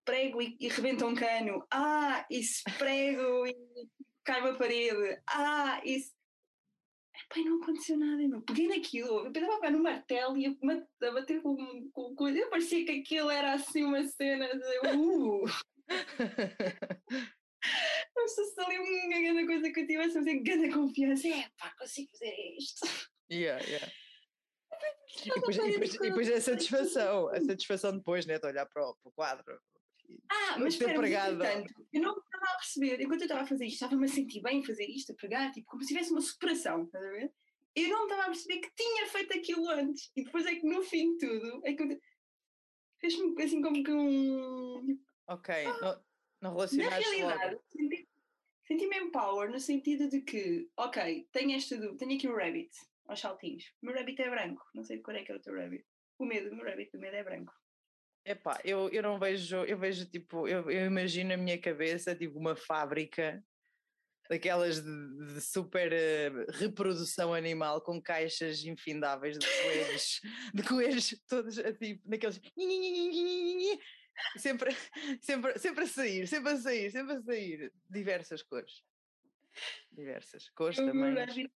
[SPEAKER 1] prego e, e rebenta um cano. Ah, isso prego e cai uma parede. Ah, isso. Pai, não aconteceu nada, meu. Peguei naquilo, eu pensava pegar no martelo e a bater com, com coisa. Parecia que aquilo era assim uma cena de. Uh! Sei se ali uma grande coisa que eu tivesse a fazer grande confiança. É pá, consigo fazer isto.
[SPEAKER 2] Yeah, yeah. E depois, e, depois, e depois a satisfação, a satisfação depois, né, de olhar para o, para o quadro.
[SPEAKER 1] Ah, mas espera, mas, eu não estava a perceber, enquanto eu estava a fazer isto, estava-me a sentir bem a fazer isto, a pregar, tipo, como se tivesse uma superação, estás a ver? Eu não estava a perceber que tinha feito aquilo antes, e depois é que no fim de tudo, é que fez-me assim como que um...
[SPEAKER 2] Ok, ah, não
[SPEAKER 1] Na realidade, senti, senti-me empower no sentido de que, ok, tenho esta dúvida, tenho aqui um rabbit aos saltinhos. O meu rabbit é branco, não sei de cor é que é o teu rabbit. O medo, o meu rabbit, o medo é branco.
[SPEAKER 2] Epá, eu, eu não vejo, eu vejo tipo, eu, eu imagino na minha cabeça tipo uma fábrica daquelas de, de super uh, reprodução animal com caixas infindáveis de coelhos, de coelhos todos tipo, naqueles sempre, sempre, sempre a sair, sempre a sair, sempre a sair. Diversas cores. Diversas cores o também.
[SPEAKER 1] Meu rabbit,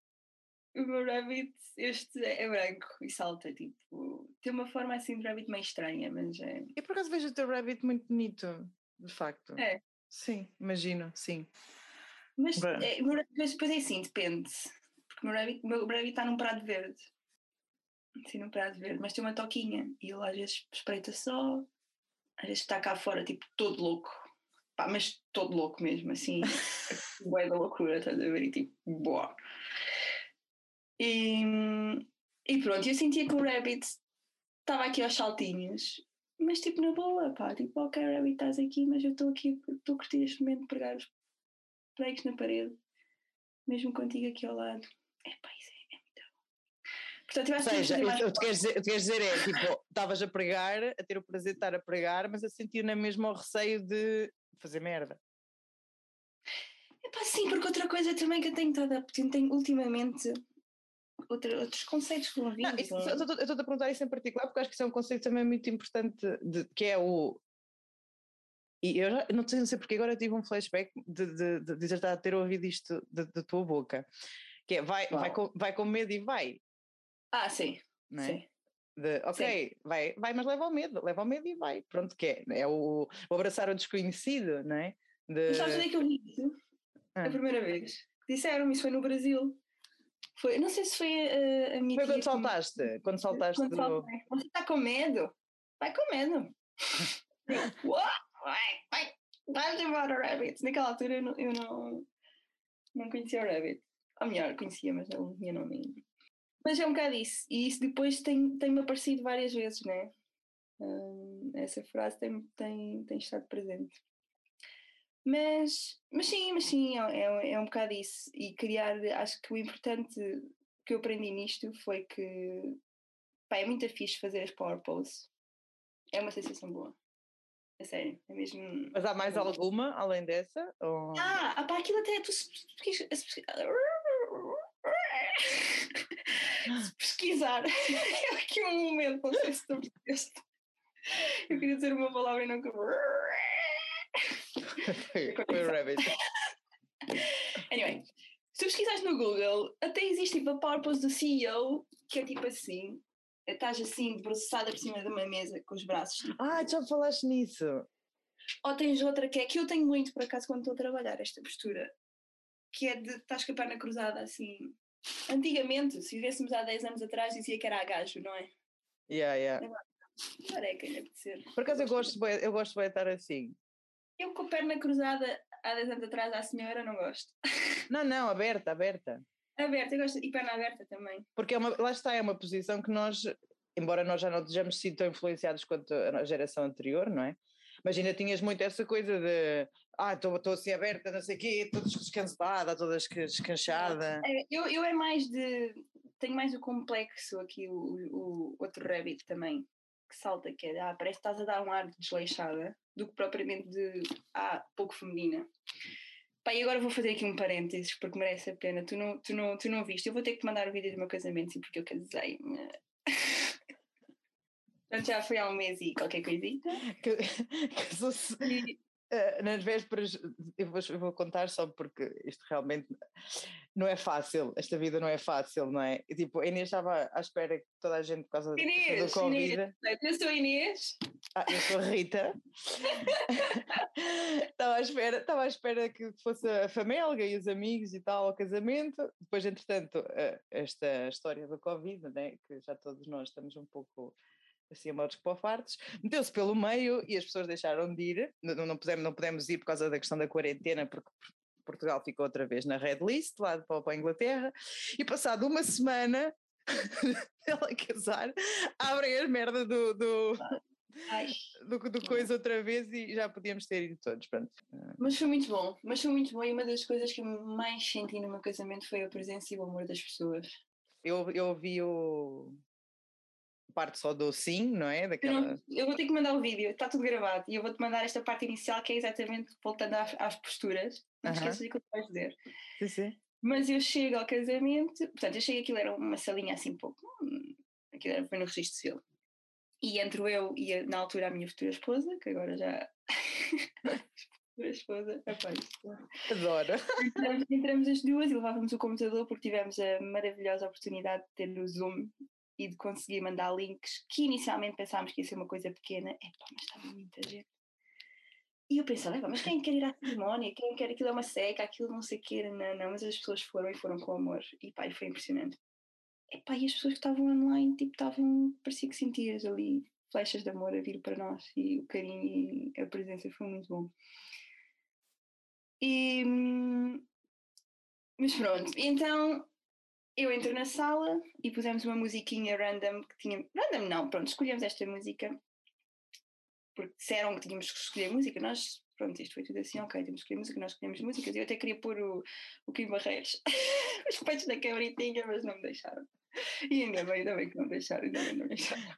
[SPEAKER 1] o meu rabbit, este é branco e salta, tipo, tem uma forma assim de rabbit meio estranha, mas é.
[SPEAKER 2] Eu por acaso vejo o teu rabbit muito bonito, de facto.
[SPEAKER 1] É.
[SPEAKER 2] Sim, imagino, sim.
[SPEAKER 1] Mas, é, mas depois é assim, depende. Porque o meu rabbit, meu rabbit está num prado verde. Sim, num prado verde, mas tem uma toquinha e ele às vezes espreita só, às vezes está cá fora, tipo, todo louco. Pá, mas todo louco mesmo, assim. Bué da loucura, estás a ver? E tipo, boa. E, e pronto, eu sentia que o Rabbit estava aqui aos saltinhos, mas tipo, na boa, pá. Tipo, ok, Rabbit, estás aqui, mas eu estou aqui, estou a curtir este momento de pregar os pregos na parede, mesmo contigo aqui ao lado. É pá, isso
[SPEAKER 2] Portanto, eu acho Ou seja, que o que queres dizer, dizer é, tipo, estavas a pregar, a ter o prazer de estar a pregar, mas a sentir na mesma o receio de fazer merda.
[SPEAKER 1] Epá, sim, porque outra coisa também que eu tenho estado tenho ultimamente outra, outros conceitos que vão vir. eu
[SPEAKER 2] estou a perguntar isso em particular porque acho que isso é um conceito também muito importante, de, que é o. E eu já, não sei porque agora tive um flashback de, de, de, de ter ouvido isto da tua boca. Que é vai, vai, com, vai com medo e vai.
[SPEAKER 1] Ah, sim. Não é? Sim.
[SPEAKER 2] De, ok, vai, vai, mas leva ao medo, leva ao medo e vai. Pronto, que é, é o, o abraçar o desconhecido, não é? De...
[SPEAKER 1] Mas sabes onde é que eu vi isso?
[SPEAKER 2] Ah.
[SPEAKER 1] A primeira vez. Disseram-me, isso foi no Brasil. Foi, não sei se foi a, a minha
[SPEAKER 2] Foi quando
[SPEAKER 1] que
[SPEAKER 2] saltaste, quando saltaste
[SPEAKER 1] Quando
[SPEAKER 2] do...
[SPEAKER 1] saltei. Você está com medo? Vai com medo. Eu, "Uau, vai, vai, vai embora, Rabbit. Naquela altura eu não, eu não, não conhecia o Rabbit. Ou melhor, conhecia, mas não tinha nome ainda. Mas é um bocado isso. E isso depois tem- tem-me aparecido várias vezes, né? Hum, essa frase tem, tem, tem estado presente. Mas, mas sim, mas sim, é, é, é um bocado isso. E criar, acho que o importante que eu aprendi nisto foi que pá, é muito fixe fazer as power poses. É uma sensação boa. É sério, é mesmo.
[SPEAKER 2] Mas há mais alguma além dessa? Ou...
[SPEAKER 1] Ah, ah pá, aquilo até tu se pesquis- se pesqui- se pesquisar. É aqui um momento, não sei se tu percebeste. Eu queria dizer uma palavra e não.
[SPEAKER 2] foi, Rabbit.
[SPEAKER 1] Anyway, se pesquisares no Google, até existe tipo a Power Pose do CEO, que é tipo assim. Estás assim, debruçada por cima de uma mesa com os braços. tipo,
[SPEAKER 2] Ah, já falaste nisso.
[SPEAKER 1] Ou tens outra que é que eu tenho muito por acaso quando estou a trabalhar, esta postura, que é de estás com a perna cruzada assim. Antigamente, se vivêssemos há 10 anos atrás, dizia que era agajo, não é?
[SPEAKER 2] Yeah, yeah.
[SPEAKER 1] Careca, ainda de ser.
[SPEAKER 2] Por acaso eu gosto, eu gosto de estar assim.
[SPEAKER 1] Eu com a perna cruzada há 10 anos atrás à senhora não gosto.
[SPEAKER 2] Não, não, aberta, aberta.
[SPEAKER 1] Aberta, eu gosto. E perna aberta também.
[SPEAKER 2] Porque é uma, lá está, é uma posição que nós, embora nós já não tenhamos sido tão influenciados quanto a geração anterior, não é? Mas ainda tinhas muito essa coisa de ah, estou assim aberta, não sei o quê, toda descansada, toda desca- descanchada.
[SPEAKER 1] É, eu, eu é mais de. Tenho mais o complexo aqui, o, o outro rabbit também, que salta, que é ah, parece que estás a dar um ar de desleixada, do que propriamente de ah, pouco feminina. Pá, e agora vou fazer aqui um parênteses, porque merece a pena. Tu não, tu não, tu não viste, eu vou ter que te mandar o vídeo do meu casamento, sim, porque eu casei. Portanto, já foi há um mês e qualquer coisita.
[SPEAKER 2] Que, que sou-
[SPEAKER 1] E,
[SPEAKER 2] eh, nas vésperas, eu vou, eu vou contar só porque isto realmente não é fácil, esta vida não é fácil, não é? E, tipo, a Inês estava à espera que toda a gente, por causa do-
[SPEAKER 1] Inês,
[SPEAKER 2] do Covid.
[SPEAKER 1] Inês. eu sou a Inês.
[SPEAKER 2] Ah, eu sou a Rita. estava, à espera, estava à espera que fosse a família e os amigos e tal ao casamento. Depois, entretanto, eh, esta história do Covid, né, que já todos nós estamos um pouco assim a modos fartos, meteu-se pelo meio e as pessoas deixaram de ir. Não, não, pudemos, não pudemos ir por causa da questão da quarentena, porque Portugal ficou outra vez na red list, lá para, a Inglaterra. E passado uma semana ela casar, abrem as merdas do, do, do, do coisa outra vez e já podíamos ter ido todos. Pronto.
[SPEAKER 1] Mas foi muito bom, mas foi muito bom e uma das coisas que eu mais senti no meu casamento foi a presença e o amor das pessoas.
[SPEAKER 2] Eu, eu ouvi o parte só do sim, não é? Daquela...
[SPEAKER 1] não- eu vou ter que mandar o vídeo, está tudo gravado e eu vou-te mandar esta parte inicial que é exatamente voltando às, às posturas. Não te
[SPEAKER 2] Aham.
[SPEAKER 1] esqueças do que eu vais dizer.
[SPEAKER 2] Sim, sim.
[SPEAKER 1] Mas eu chego ao casamento, portanto, eu chego aquilo era uma salinha assim pouco, hum, aquilo era, foi no registro civil. E entro eu e a- na altura a minha futura esposa, que agora já. futura esposa, rapaz.
[SPEAKER 2] Adoro.
[SPEAKER 1] Entramos, entramos as duas e levávamos o computador porque tivemos a maravilhosa oportunidade de ter o Zoom e de conseguir mandar links que inicialmente pensámos que ia ser uma coisa pequena. Epá, mas estava muita gente. E eu pensava, "Epá, mas quem quer ir à cerimónia? Quem quer aquilo é uma seca, aquilo não sei o quê, não, não, mas as pessoas foram e foram com amor. E pá, e foi impressionante. Epá, e as pessoas que estavam online, tipo, estavam, parecia que sentias ali flechas de amor a vir para nós e o carinho e a presença foi muito bom. E, hum, mas pronto, então eu entro na sala e pusemos uma musiquinha random que tinha. Random não, pronto, escolhemos esta música porque disseram que tínhamos que escolher música. Nós, pronto, isto foi tudo assim, ok, temos que escolher música, nós escolhemos músicas. Eu até queria pôr o, o Kim Barreiros, os peitos da cabritinha, mas não me deixaram. E ainda bem, ainda bem que não me deixaram, ainda bem que não me deixaram.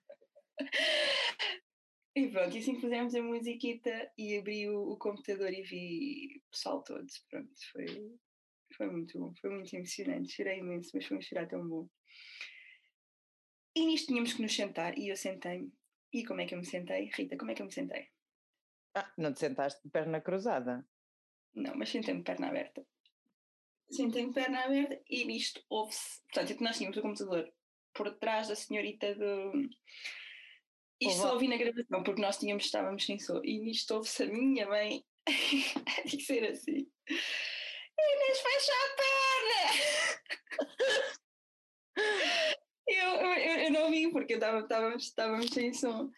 [SPEAKER 1] E pronto, e assim fizemos a musiquita e abri o, o computador e vi o pessoal todo. Pronto, foi, foi muito bom, foi muito emocionante. Chorei imenso, mas foi um chorar tão bom. E nisto tínhamos que nos sentar e eu sentei-me. E como é que eu me sentei? Rita, como é que eu me sentei?
[SPEAKER 2] Ah, não te sentaste de perna cruzada.
[SPEAKER 1] Não, mas sentei-me de perna aberta. Sentei-me de perna aberta e nisto houve-se. Portanto, nós tínhamos o computador por trás da senhorita do. Isto só ouvi na gravação, porque nós tínhamos, estávamos sem som. E nisto ouve-se a minha mãe a dizer assim: Inês, fecha a perna! eu, eu, eu, não vi, porque estávamos sem som.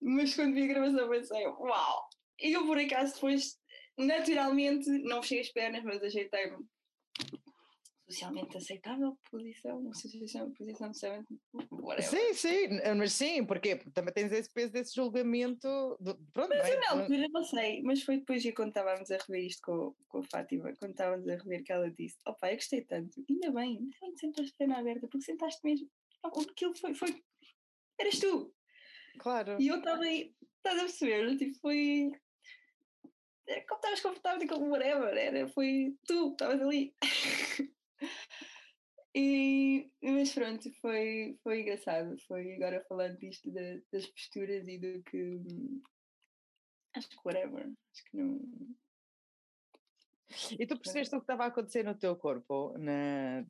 [SPEAKER 1] Mas quando vi a gravação pensei: Uau! E eu, por acaso, depois, naturalmente, não fechei as pernas, mas ajeitei-me socialmente aceitável posição, uma posição, posição de whatever.
[SPEAKER 2] Sim, sim, mas sim, porque também tens esse peso desse julgamento. de- pronto,
[SPEAKER 1] Mas
[SPEAKER 2] não é?
[SPEAKER 1] eu não sei, mas foi depois que quando estávamos a rever isto com, com a Fátima, quando estávamos a rever que ela disse, opa, eu gostei tanto, ainda bem, ainda bem que sentaste a aberta, porque sentaste mesmo, aquilo foi, foi, eras tu,
[SPEAKER 2] Claro.
[SPEAKER 1] e eu estava aí, estás a perceber, tipo, foi, era como estavas confortável, como whatever, era, foi tu, estavas ali. Mas pronto, foi, foi engraçado. Foi agora falando disto da- das posturas e do que. hum, Acho que whatever. Acho que não.
[SPEAKER 2] E tu percebeste o que estava a acontecer no teu corpo? Na...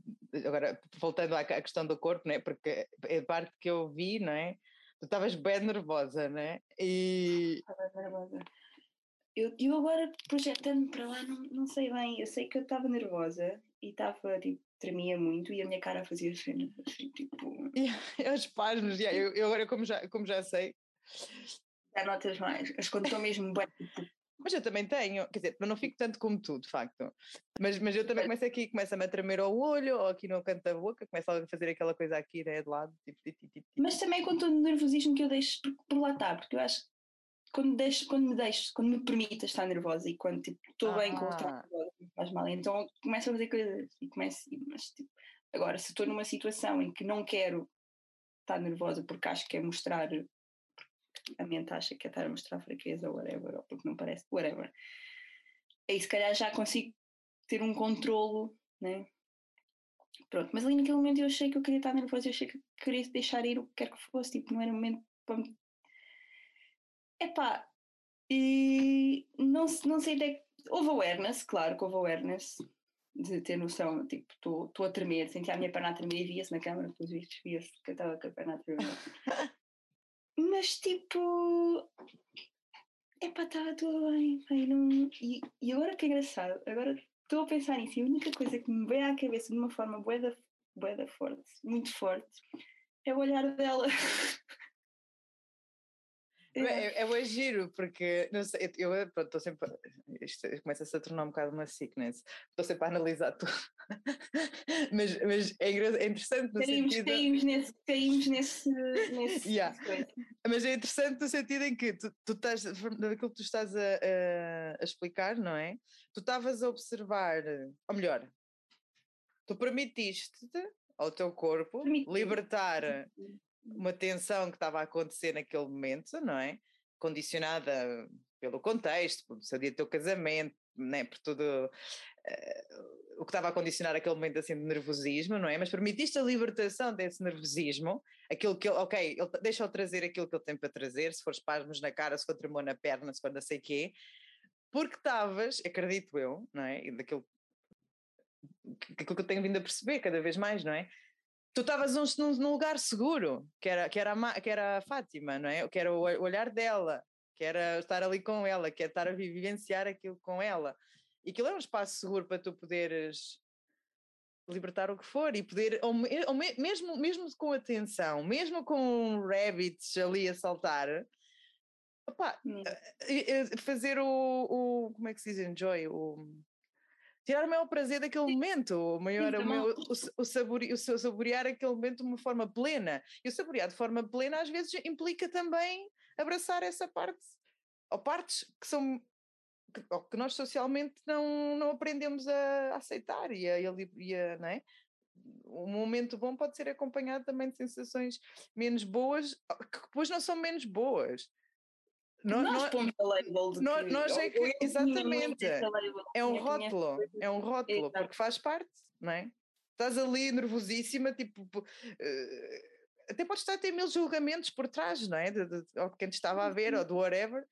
[SPEAKER 2] Agora, voltando à questão do corpo, né? porque é a parte que eu vi, não é? Tu estavas bem nervosa, né? E
[SPEAKER 1] Estava nervosa. Eu, eu agora projetando para lá, não, não sei bem. Eu sei que eu estava nervosa e estava, tipo, tremia muito e a minha cara fazia cenas assim, tipo.
[SPEAKER 2] e os pasmos, já, eu, eu agora, como já, como já sei,
[SPEAKER 1] Já notas mais. As quando estou mesmo bem, tipo,
[SPEAKER 2] mas eu também tenho, quer dizer, eu não fico tanto como tu, de facto. Mas, mas eu também começo aqui, começa-me a tremer ao olho, ou aqui no canto da boca, começa a fazer aquela coisa aqui, né, de lado, tipo, tipo, tipo, tipo.
[SPEAKER 1] Mas também quando estou no nervosismo que eu deixo por, por lá está, porque eu acho que quando, deixo, quando me deixo, quando me permito estar nervosa e quando tipo, estou bem com o estar
[SPEAKER 2] Ah.
[SPEAKER 1] nervosa, faz mal. Então começo a fazer coisas e começo, mas tipo, agora se estou numa situação em que não quero estar nervosa porque acho que é mostrar, a mente acha que é estar a mostrar fraqueza ou whatever, ou porque não parece, whatever. Aí se calhar já consigo ter um controlo, né? Pronto, mas ali naquele momento eu achei que eu queria estar nervosa, eu achei que queria deixar ir o que quer que fosse, tipo, não era momento para. Epá, e não, não sei até. Houve awareness, claro que houve awareness, de ter noção, tipo, estou a tremer, sentia a minha perna a tremer e via-se na câmara, depois vistos, via-se que eu estava com a perna a tremer. Mas tipo. Epá, estava tudo bem, pai, não... e, e agora que é engraçado, agora estou a pensar nisso e a única coisa que me vem à cabeça de uma forma boeda, boeda forte, muito forte, é o olhar dela.
[SPEAKER 2] É, é bem giro, porque não sei, eu estou sempre. Isto começa-se a tornar um bocado uma sickness. Estou sempre a analisar tudo. mas mas é, é interessante no
[SPEAKER 1] Caímos,
[SPEAKER 2] sentido.
[SPEAKER 1] caímos nesse, caímos nesse, nesse
[SPEAKER 2] Yeah. Mas é interessante no sentido em que tu, tu estás, daquilo que tu estás a, a- a explicar, não é? Tu estavas a observar, ou melhor, tu permitiste-te ao teu corpo libertar uma tensão que estava a acontecer naquele momento, não é? Condicionada pelo contexto, por seu dia do teu casamento, né? por tudo eh, o que estava a condicionar aquele momento assim de nervosismo, não é? Mas permitiste a libertação desse nervosismo, aquilo que ele, ok, ele, deixa-o trazer aquilo que ele tem para trazer, se for espasmos na cara, se for tremor na perna, se for não sei quê, porque estavas, acredito eu, não é? E daquilo que- aquilo que eu tenho vindo a perceber cada vez mais, não é? Tu estavas num, num- lugar seguro, que era, que, era a, que era a Fátima, não é? Que era o, olhar dela, que era estar ali com ela, que é estar a vivenciar aquilo com ela. E aquilo é um espaço seguro para tu poderes libertar o que for e poder, ou ou me- mesmo, mesmo com atenção, mesmo com rabbits ali a saltar, opá,
[SPEAKER 1] Hum.
[SPEAKER 2] e- e fazer o, o- como é que se diz enjoy, o tirar o maior prazer daquele momento, o maior, o,
[SPEAKER 1] também.
[SPEAKER 2] meu, o, o, sabore- o sa- saborear aquele momento de uma forma plena. E o saborear de forma plena às vezes implica também abraçar essa parte, ou partes que são que, ou que nós socialmente não, não aprendemos a aceitar e a, a, e a- não é? Um momento bom pode ser acompanhado também de sensações menos boas, que depois não são menos boas. Nó-
[SPEAKER 1] Nós
[SPEAKER 2] nó-
[SPEAKER 1] pomos a label de que-
[SPEAKER 2] nós é que- exatamente. é um rótulo, é um rótulo, porque faz parte, não é? Estás ali nervosíssima, tipo, po- eh, até podes estar a ter mil julgamentos por trás, não é? De, de, ou de quem te estava a ver, ou do whatever,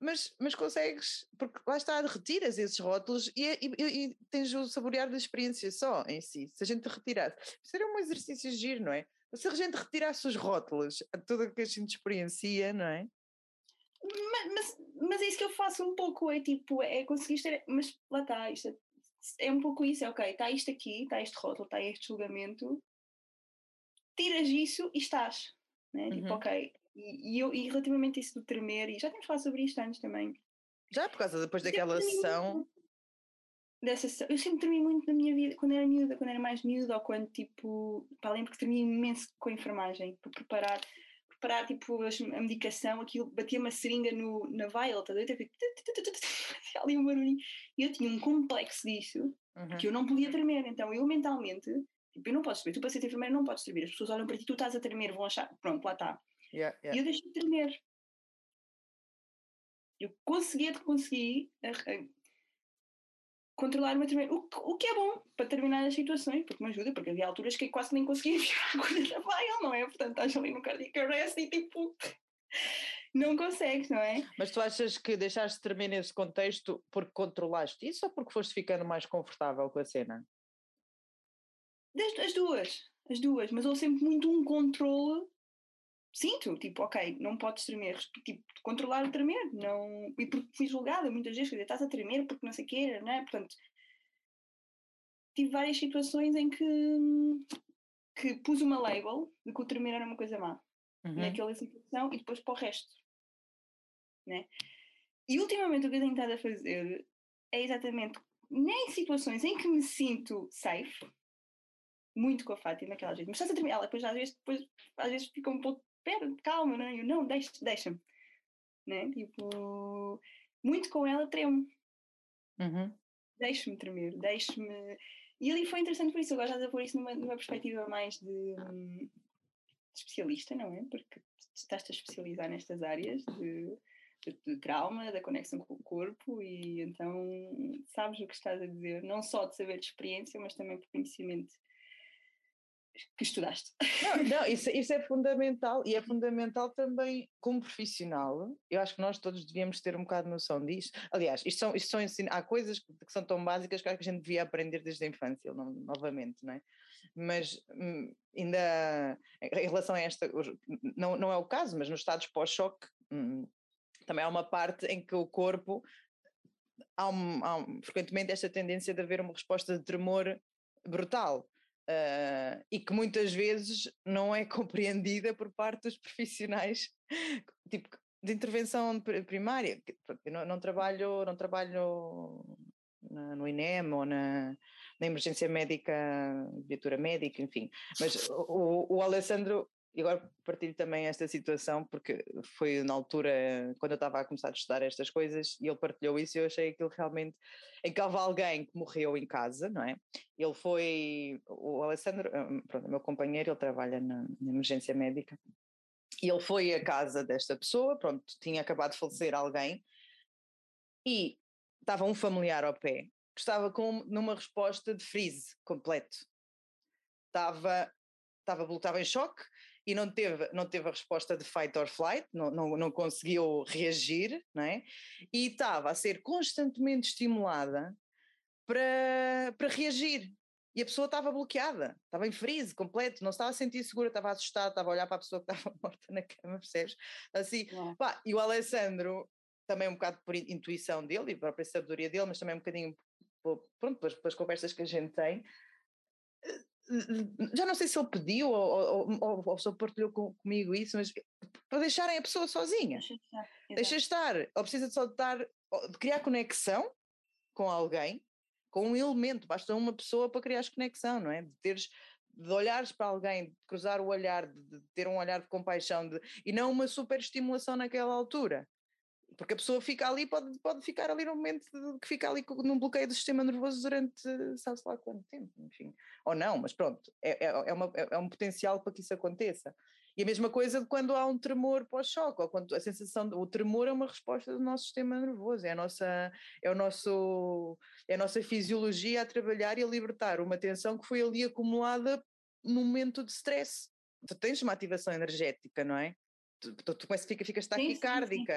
[SPEAKER 2] mas, mas consegues, porque lá está, retiras esses rótulos e, e, e- tens o saborear da experiência só em si. Se a gente retirasse, seria um exercício giro, não é? se a gente retirasse os rótulos a tudo o que a gente experiencia, não é?
[SPEAKER 1] Mas, mas, mas, é isso que eu faço um pouco, é tipo, é conseguir ter, mas lá está, isto é, é um pouco isso, é ok, está isto aqui, está este rótulo, está este julgamento, tiras isso e estás, né? Tipo, uhum. ok, e, e, eu, e relativamente isso do tremer, e já temos falado sobre isto antes também.
[SPEAKER 2] Já por causa depois daquela sessão.
[SPEAKER 1] Dessa, eu sempre tremi muito na minha vida, quando era miúda, quando era mais miúda, ou quando tipo, para além porque tremi imenso com a enfermagem, para preparar preparar tipo a medicação, aquilo batia uma seringa no, na vial, tá ali um barulhinho. E eu tinha um complexo disso, uhum. que eu não podia tremer. Então eu mentalmente, tipo, eu não posso tremer, tu para ser enfermeira não podes tremer. As pessoas olham para ti, tu estás a tremer, vão achar, pronto, lá está.
[SPEAKER 2] Yeah, yeah.
[SPEAKER 1] E eu deixo de tremer. Eu conseguia, consegui controlar o meu tremer, o, o que é bom para determinadas situações, porque me ajuda, porque havia alturas que quase nem conseguia enfiar a agulha na vaia, não é? Portanto, estás ali no cardiac arrest e tipo, não consegues, não é?
[SPEAKER 2] Mas tu achas que deixaste de tremer nesse contexto porque controlaste isso ou porque foste ficando mais confortável com a cena?
[SPEAKER 1] As duas, as duas, mas houve sempre muito um controle sinto, tipo, ok, não podes tremer, tipo, controlar o tremer, não, e porque fui julgada muitas vezes, quer dizer, estás a tremer porque não sei o quê, não é? Portanto, tive várias situações em que, que pus uma label de que o tremer era uma coisa má, uhum. naquela situação, e depois para o resto, né? E ultimamente o que eu tenho estado a fazer é exatamente, nem situações em que me sinto safe, muito com a Fátima, aquela gente, mas estás a tremer, ela depois às vezes, depois, às vezes fica um pouco espera, calma, não, é? eu, não, deixa, deixa-me, né? Tipo, muito com ela tremo.
[SPEAKER 2] Uhum.
[SPEAKER 1] Deixe-me tremer, deixe-me. E ali foi interessante por isso, eu gosto de pôr isso numa, numa perspectiva mais de, de, especialista, não é? Porque estás-te a especializar nestas áreas de, de, de, trauma, da conexão com o corpo, e então sabes o que estás a dizer, não só de saber de experiência, mas também por conhecimento que estudaste.
[SPEAKER 2] Não, não isso, isso, é fundamental e é fundamental também como profissional. Eu acho que nós todos devíamos ter um bocado de noção disso. Aliás, isto são, isto são ensino, há coisas que são tão básicas que a gente devia aprender desde a infância, não, novamente, não é? Mas hum, ainda em relação a esta, não, não é o caso, mas nos estados pós-choque hum, também há uma parte em que o corpo há, um, há um, frequentemente esta tendência de haver uma resposta de tremor brutal. Uh, e que muitas vezes não é compreendida por parte dos profissionais tipo, de intervenção primária. Não, não trabalho, não trabalho na, no INEM ou na, na emergência médica, viatura médica, enfim. Mas o, o Alessandro e agora partilho também esta situação, porque foi na altura, quando eu estava a começar a estudar estas coisas, e ele partilhou isso, e eu achei aquilo realmente. Em que houve alguém que morreu em casa, não é? Ele foi. O Alessandro, hum, pronto, meu companheiro, ele trabalha na, na emergência médica, e ele foi à casa desta pessoa, pronto, tinha acabado de falecer alguém, e estava um familiar ao pé, que estava com, numa resposta de freeze completo. Estava estava, estava em choque e não teve, não teve a resposta de fight or flight, não, não, não conseguiu reagir, não é? E estava a ser constantemente estimulada para, para reagir. E a pessoa estava bloqueada, estava em freeze completo, não estava a sentir segura, estava assustada, estava a olhar para a pessoa que estava morta na cama, percebes? Assim, pá, e o Alessandro, também um bocado por intuição dele e própria sabedoria dele, mas também um bocadinho, pronto, pelas, pelas conversas que a gente tem, já não sei se ele pediu ou, ou, ou, ou só partilhou com, comigo isso, mas para deixarem a pessoa sozinha. Deixa estar. Ele precisa só de, estar, de criar conexão com alguém, com um elemento, basta uma pessoa para criar conexão, não é? De teres de olhares para alguém, de cruzar o olhar, de, de ter um olhar de compaixão de, e não uma super estimulação naquela altura porque a pessoa fica ali, pode, pode ficar ali no momento que fica ali num bloqueio do sistema nervoso durante sabe-se lá quanto tempo, enfim. Ou não, mas pronto, é, é, é, uma, é, é um potencial para que isso aconteça. E a mesma coisa de quando há um tremor pós-choque, ou quando a sensação, de, o tremor é uma resposta do nosso sistema nervoso, é a nossa, é o nosso, é a nossa fisiologia a trabalhar e a libertar uma tensão que foi ali acumulada num momento de stress. Tu tens uma ativação energética, não é? Tu, tu, tu fica, ficas taquicárdica,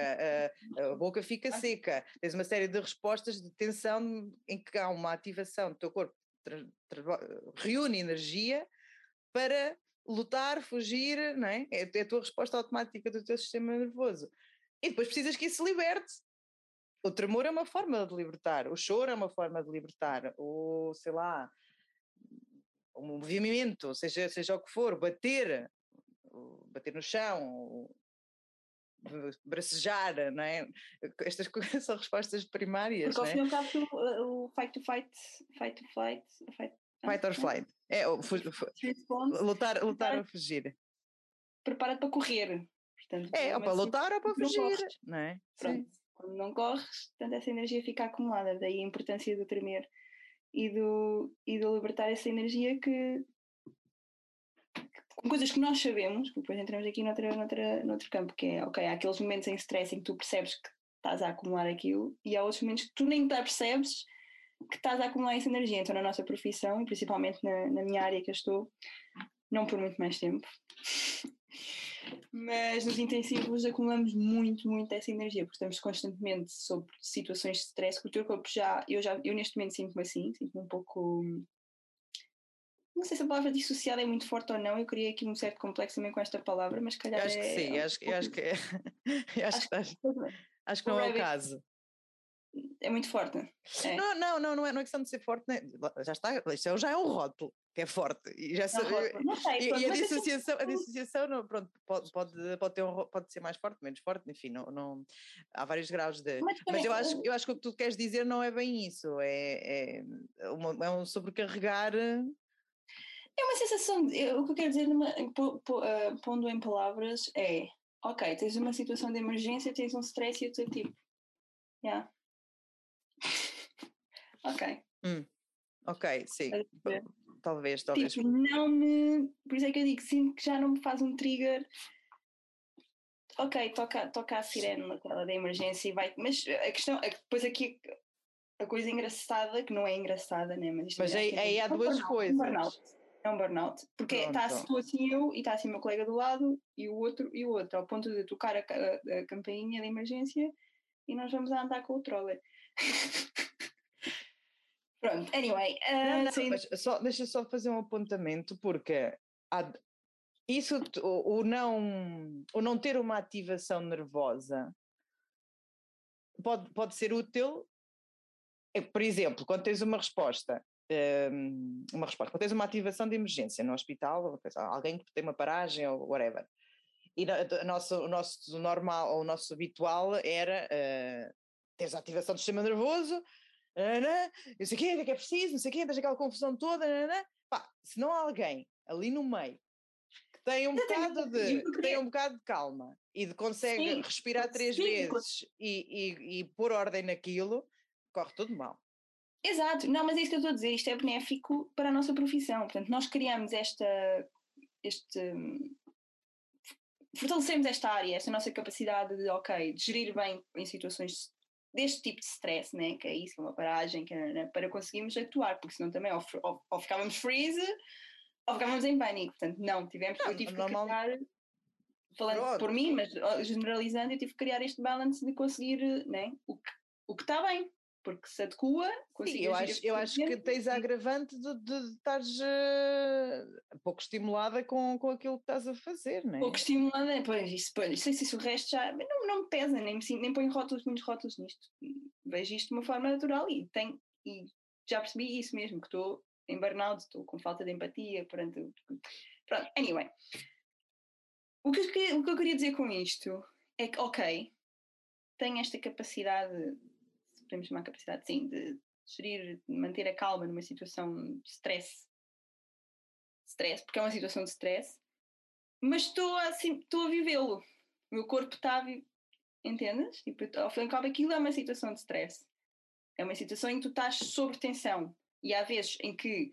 [SPEAKER 2] a, a, boca fica seca, tens uma série de respostas de tensão em que há uma ativação do teu corpo, tra, reúne energia para lutar, fugir, não é? É, é a tua resposta automática do teu sistema nervoso. E depois precisas que isso se liberte. O tremor é uma forma de libertar, o choro é uma forma de libertar, o, sei lá, o movimento, seja, seja o que for, bater, bater no chão, bracejar, não é? Estas coisas são respostas primárias.
[SPEAKER 1] Porque
[SPEAKER 2] ao
[SPEAKER 1] fim e ao cabo o, o fight to fight, fight to flight, fight,
[SPEAKER 2] fight or flight. É, o, lutar, lutar ou fugir.
[SPEAKER 1] Prepara-te para correr. Portanto,
[SPEAKER 2] é, ou para lutar ou para fugir, não é?
[SPEAKER 1] Pronto. Quando não corres, portanto, essa energia fica acumulada, daí a importância do tremer e do, e do libertar essa energia que, com coisas que nós sabemos, que depois entramos aqui noutra, noutra, noutro campo, que é, ok, há aqueles momentos em stress em que tu percebes que estás a acumular aquilo e há outros momentos que tu nem percebes que estás a acumular essa energia. Então, na nossa profissão, e principalmente na, na minha área que eu estou, não por muito mais tempo, mas nos intensivos acumulamos muito, muito essa energia, porque estamos constantemente sobre situações de stress, que o teu corpo já, eu já, eu neste momento sinto-me assim, sinto-me um pouco não sei se a palavra dissociada é muito forte ou não, eu criei aqui um certo complexo também com esta palavra, mas calhar.
[SPEAKER 2] Eu acho que
[SPEAKER 1] é,
[SPEAKER 2] sim,
[SPEAKER 1] é
[SPEAKER 2] um acho, pouco... acho que é. acho, acho, que, acho, acho que não é o caso.
[SPEAKER 1] É muito forte. É.
[SPEAKER 2] Não, não, não, não é, não é questão de ser forte, né? já está, isto já é um rótulo que é forte. E, já
[SPEAKER 1] não, não sei,
[SPEAKER 2] e, e a, dissociação, a dissociação não, pronto, pode, pode, pode, ter um, pode ser mais forte, menos forte, enfim, não, não, há vários graus de. Mas, mas eu, acho, eu acho que o que tu queres dizer não é bem isso, é, é, uma, é um sobrecarregar
[SPEAKER 1] é uma sensação, de, o que eu quero dizer, numa, uh, pondo em palavras, é: ok, tens uma situação de emergência, tens um stress e eu estou tipo, yeah. ok.
[SPEAKER 2] Hum. Ok, sim. Talvez, talvez.
[SPEAKER 1] Tipo, não me. Por isso é que eu digo, sinto que já não me faz um trigger. Ok, toca, toca a sirene na tela da emergência e vai. Mas a questão. Depois aqui a coisa engraçada, que não é engraçada, né? Mas,
[SPEAKER 2] mas aí, aí há duas coisas.
[SPEAKER 1] É um burnout. Porque está estou assim eu e está assim o meu colega do lado e o outro e o outro, ao ponto de tocar a, a, a campainha de emergência e nós vamos a andar com o troller. Pronto, anyway. Uh,
[SPEAKER 2] não, não, só, deixa só fazer um apontamento, porque há, isso, o, o, não, o não ter uma ativação nervosa pode, pode ser útil. É, por exemplo, quando tens uma resposta Hum, uma resposta. Quando tens uma ativação de emergência no hospital, alguém que tem uma paragem ou whatever, e a nosso, o nosso normal ou o nosso habitual era uh, teres a ativação do sistema nervoso, uh, não sei o quê, o que é que é preciso, não sei o quê, tens aquela confusão toda, uh, pá, se não há alguém ali no meio que tem um, bocado de, que tem um bocado de calma e de consegue sim, respirar três sim, vezes e, e, e pôr ordem naquilo, corre tudo mal.
[SPEAKER 1] Exato, não, mas é isso que eu estou a dizer, isto é benéfico para a nossa profissão. Portanto, nós criamos esta, este, fortalecemos esta área, esta nossa capacidade de, ok, de gerir bem em situações deste tipo de stress, né? que é isso, uma paragem, que, né? para conseguirmos atuar, porque senão também ou, ou, ou, ficávamos freeze ou ficávamos em pânico. Portanto, não, tivemos, não, eu tive normal... que criar, falando Pronto. por mim, mas generalizando, eu tive que criar este balance de conseguir né? o, que, o que está bem, porque se adequa.
[SPEAKER 2] Sim, eu acho, eu acho que tens a agravante de, de, de estares uh, pouco estimulada com, com aquilo que estás a fazer, não é?
[SPEAKER 1] Pouco estimulada, pois, isso, pois, não sei se isso o resto já. Não, não me pesa, nem, me, nem ponho rótulos, muitos rótulos nisto. Vejo isto de uma forma natural e, tem, e já percebi isso mesmo, que estou em burnout, estou com falta de empatia perante. Pronto, anyway. O que, o que eu queria dizer com isto é que, ok, tenho esta capacidade podemos chamar capacidade, sim, de gerir, de manter a calma numa situação de stress. Stress, porque é uma situação de stress, mas estou assim, estou a vivê-lo. O meu corpo está a. Entendes? Tipo, ao fim e ao cabo, aquilo é uma situação de stress. É uma situação em que tu estás sob tensão. E há vezes em que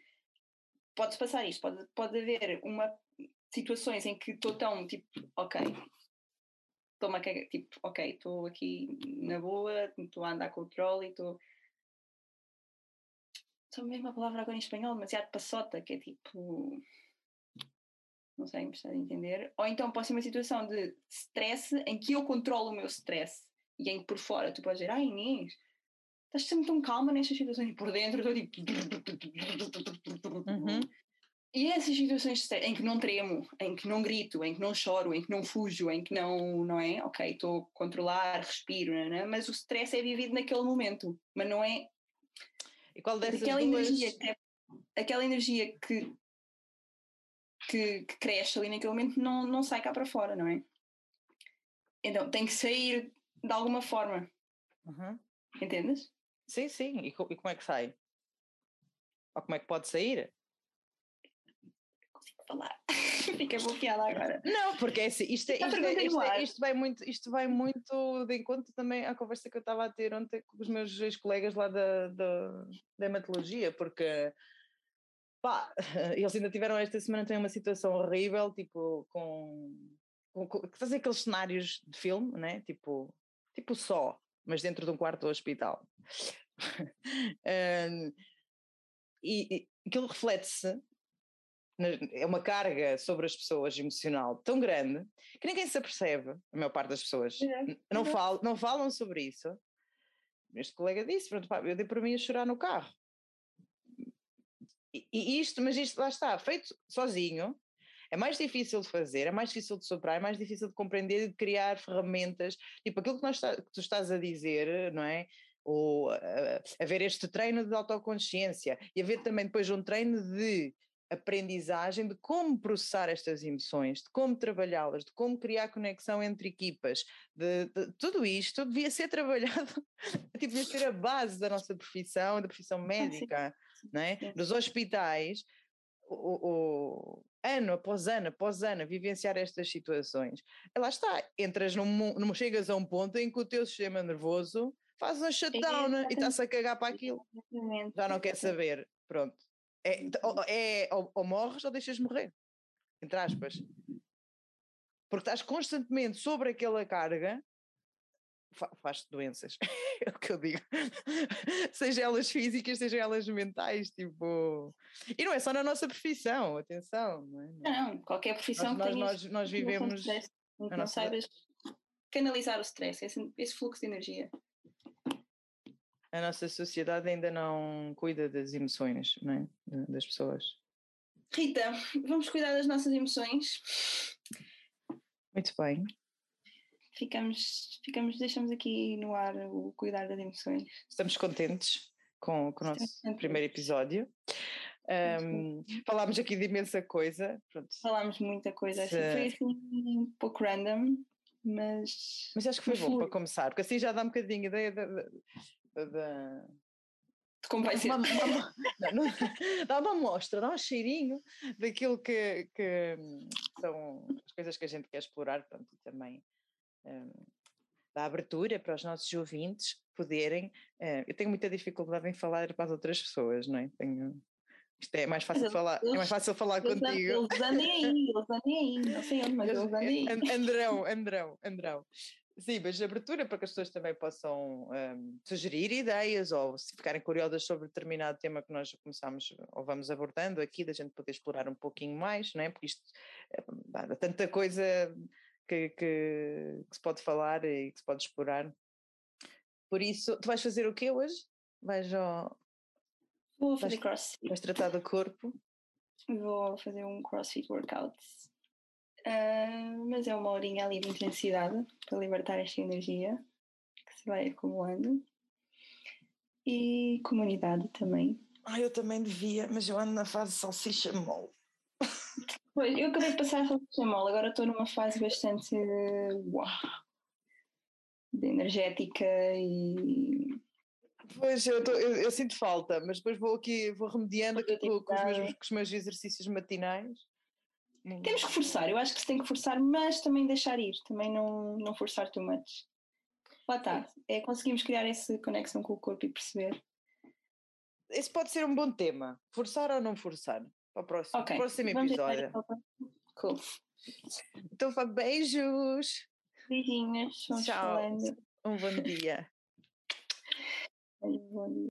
[SPEAKER 1] pode passar isto, pode, pode haver uma, situações em que estou tão tipo, ok, estou-me a cagar, tipo, ok, estou aqui na boa, estou a andar com o troll e estou. Só mesmo a palavra agora em espanhol, demasiado passota, que é tipo. Não sei, me está a entender. Ou então pode ser uma situação de stress em que eu controlo o meu stress e em que por fora tu podes dizer, ai Inês, estás sempre tão calma nestas situações e por dentro estou tipo.
[SPEAKER 2] Uhum.
[SPEAKER 1] E essas situações de stress, em que não tremo, em que não grito, em que não choro, em que não fujo, em que não, não é? Ok, estou a controlar, respiro, não é? mas o stress é vivido naquele momento, mas não é.
[SPEAKER 2] E qual dessas
[SPEAKER 1] aquela
[SPEAKER 2] duas...
[SPEAKER 1] energia que é- aquela energia que, que, que cresce ali naquele momento não, não sai cá para fora, não é? Então tem que sair de alguma forma,
[SPEAKER 2] Uhum.
[SPEAKER 1] entendes?
[SPEAKER 2] Sim, sim. E, e como é que sai? Ou como é que pode sair?
[SPEAKER 1] Falar. Fiquei bloqueada agora.
[SPEAKER 2] Não, porque é assim, isto, é, isto, é- isto, é- isto vai muito, isto vai muito de encontro também à conversa que eu estava a ter ontem com os meus ex-colegas lá da, da, da hematologia, porque pá, eles ainda tiveram esta semana também uma situação horrível, tipo, com, com, com fazer aqueles cenários de filme, né? Tipo, tipo só, mas dentro de um quarto do hospital. Hum, e, e aquilo reflete-se é uma carga sobre as pessoas emocional tão grande que ninguém se apercebe, a maior parte das pessoas
[SPEAKER 1] Exato,
[SPEAKER 2] n- não,
[SPEAKER 1] exato.
[SPEAKER 2] falam, não falam sobre isso. Este colega disse, pronto, pá, eu dei para mim a chorar no carro. E, e isto, mas isto lá está, feito sozinho, é mais difícil de fazer, é mais difícil de superar, é mais difícil de compreender e de criar ferramentas, tipo aquilo que, nós que tu estás a dizer, não é? Ou ah, haver este treino de autoconsciência e haver também depois um treino de aprendizagem de como processar estas emoções, de como trabalhá-las, de como criar conexão entre equipas, de, de- tudo isto devia ser trabalhado, tipo, devia ser a base da nossa profissão, da profissão médica, não é? Nos hospitais, o, o- ano após ano, após ano, vivenciar estas situações. Lá está, entras num, num- chegas a um ponto em que o teu sistema nervoso faz um shutdown e está-se a cagar para aquilo
[SPEAKER 1] Exatamente.
[SPEAKER 2] já não quer saber, pronto. É, ou- é, ou, ou morres ou deixas morrer, entre aspas. Porque estás constantemente sobre aquela carga, fa faz-te doenças, é o que eu digo. seja elas físicas, seja elas mentais, tipo... E não é só na nossa profissão, atenção, não é?
[SPEAKER 1] Não, qualquer profissão
[SPEAKER 2] Nós,
[SPEAKER 1] que
[SPEAKER 2] nós, nós, nós vivemos... a
[SPEAKER 1] não
[SPEAKER 2] nossa-
[SPEAKER 1] saibas canalizar o stress, esse, esse fluxo de energia.
[SPEAKER 2] A nossa sociedade ainda não cuida das emoções, não é? Da- Das pessoas.
[SPEAKER 1] Rita, vamos cuidar das nossas emoções.
[SPEAKER 2] Muito bem.
[SPEAKER 1] Ficamos, ficamos, deixamos aqui no ar o cuidar das emoções.
[SPEAKER 2] Estamos contentes com, com o nosso
[SPEAKER 1] contentes.
[SPEAKER 2] primeiro episódio. Ahm, falámos aqui de imensa coisa. Pronto.
[SPEAKER 1] Falámos muita coisa,
[SPEAKER 2] Se-
[SPEAKER 1] foi assim um pouco random, mas
[SPEAKER 2] Mas acho que foi bom para começar, porque assim já dá um bocadinho ideia da. da, da- da-
[SPEAKER 1] de vai ser.
[SPEAKER 2] uma- dá uma amostra, dá um cheirinho daquilo que, que, hum, são as coisas que a gente quer explorar, portanto, também hum, dá abertura para os nossos ouvintes poderem. eh, eu tenho muita dificuldade em falar para as outras pessoas, não é? Tenho, isto é mais fácil
[SPEAKER 1] eles-
[SPEAKER 2] falar, é mais fácil falar
[SPEAKER 1] Eles,
[SPEAKER 2] contigo.
[SPEAKER 1] eles andem aí, eles andem aí, não sei onde, mas eles andem aí.
[SPEAKER 2] An- Andrão, Andrão, Andrão. Sim, mas abertura para que as pessoas também possam hum, sugerir ideias ou se ficarem curiosas sobre determinado tema que nós começamos ou vamos abordando aqui, da gente poder explorar um pouquinho mais, não é? Porque isto pá, há tanta coisa que, que- que se pode falar e que se pode explorar. Por isso, tu vais fazer o quê hoje? Vais, ao,
[SPEAKER 1] Vou
[SPEAKER 2] Vais-
[SPEAKER 1] fazer crossfit.
[SPEAKER 2] vais tratar do corpo?
[SPEAKER 1] Vou fazer um crossfit workout. Ah, mas é uma horinha ali de intensidade para libertar esta energia que se vai acumulando. E comunidade também.
[SPEAKER 2] Ah, eu também devia, mas eu ando na fase salsicha mole.
[SPEAKER 1] Pois, eu acabei de passar a fazer mole, agora estou numa fase bastante uau, de energética e
[SPEAKER 2] Pois, eu, tô- eu- eu sinto falta, mas depois vou aqui, vou remediando aqui com, com os meus, com os meus exercícios matinais.
[SPEAKER 1] Temos que forçar, eu acho que se tem que forçar, mas também deixar ir, também não, não forçar too much. Lá está, é conseguimos criar essa conexão com o corpo e perceber.
[SPEAKER 2] Esse pode ser um bom tema. Forçar ou não forçar? Para o próximo,
[SPEAKER 1] Ok,
[SPEAKER 2] próximo
[SPEAKER 1] deixar
[SPEAKER 2] episódio.
[SPEAKER 1] Cool.
[SPEAKER 2] Então, beijos.
[SPEAKER 1] Beijinhos, vamos
[SPEAKER 2] Tchau.
[SPEAKER 1] falando.
[SPEAKER 2] Um bom dia.
[SPEAKER 1] Bom dia.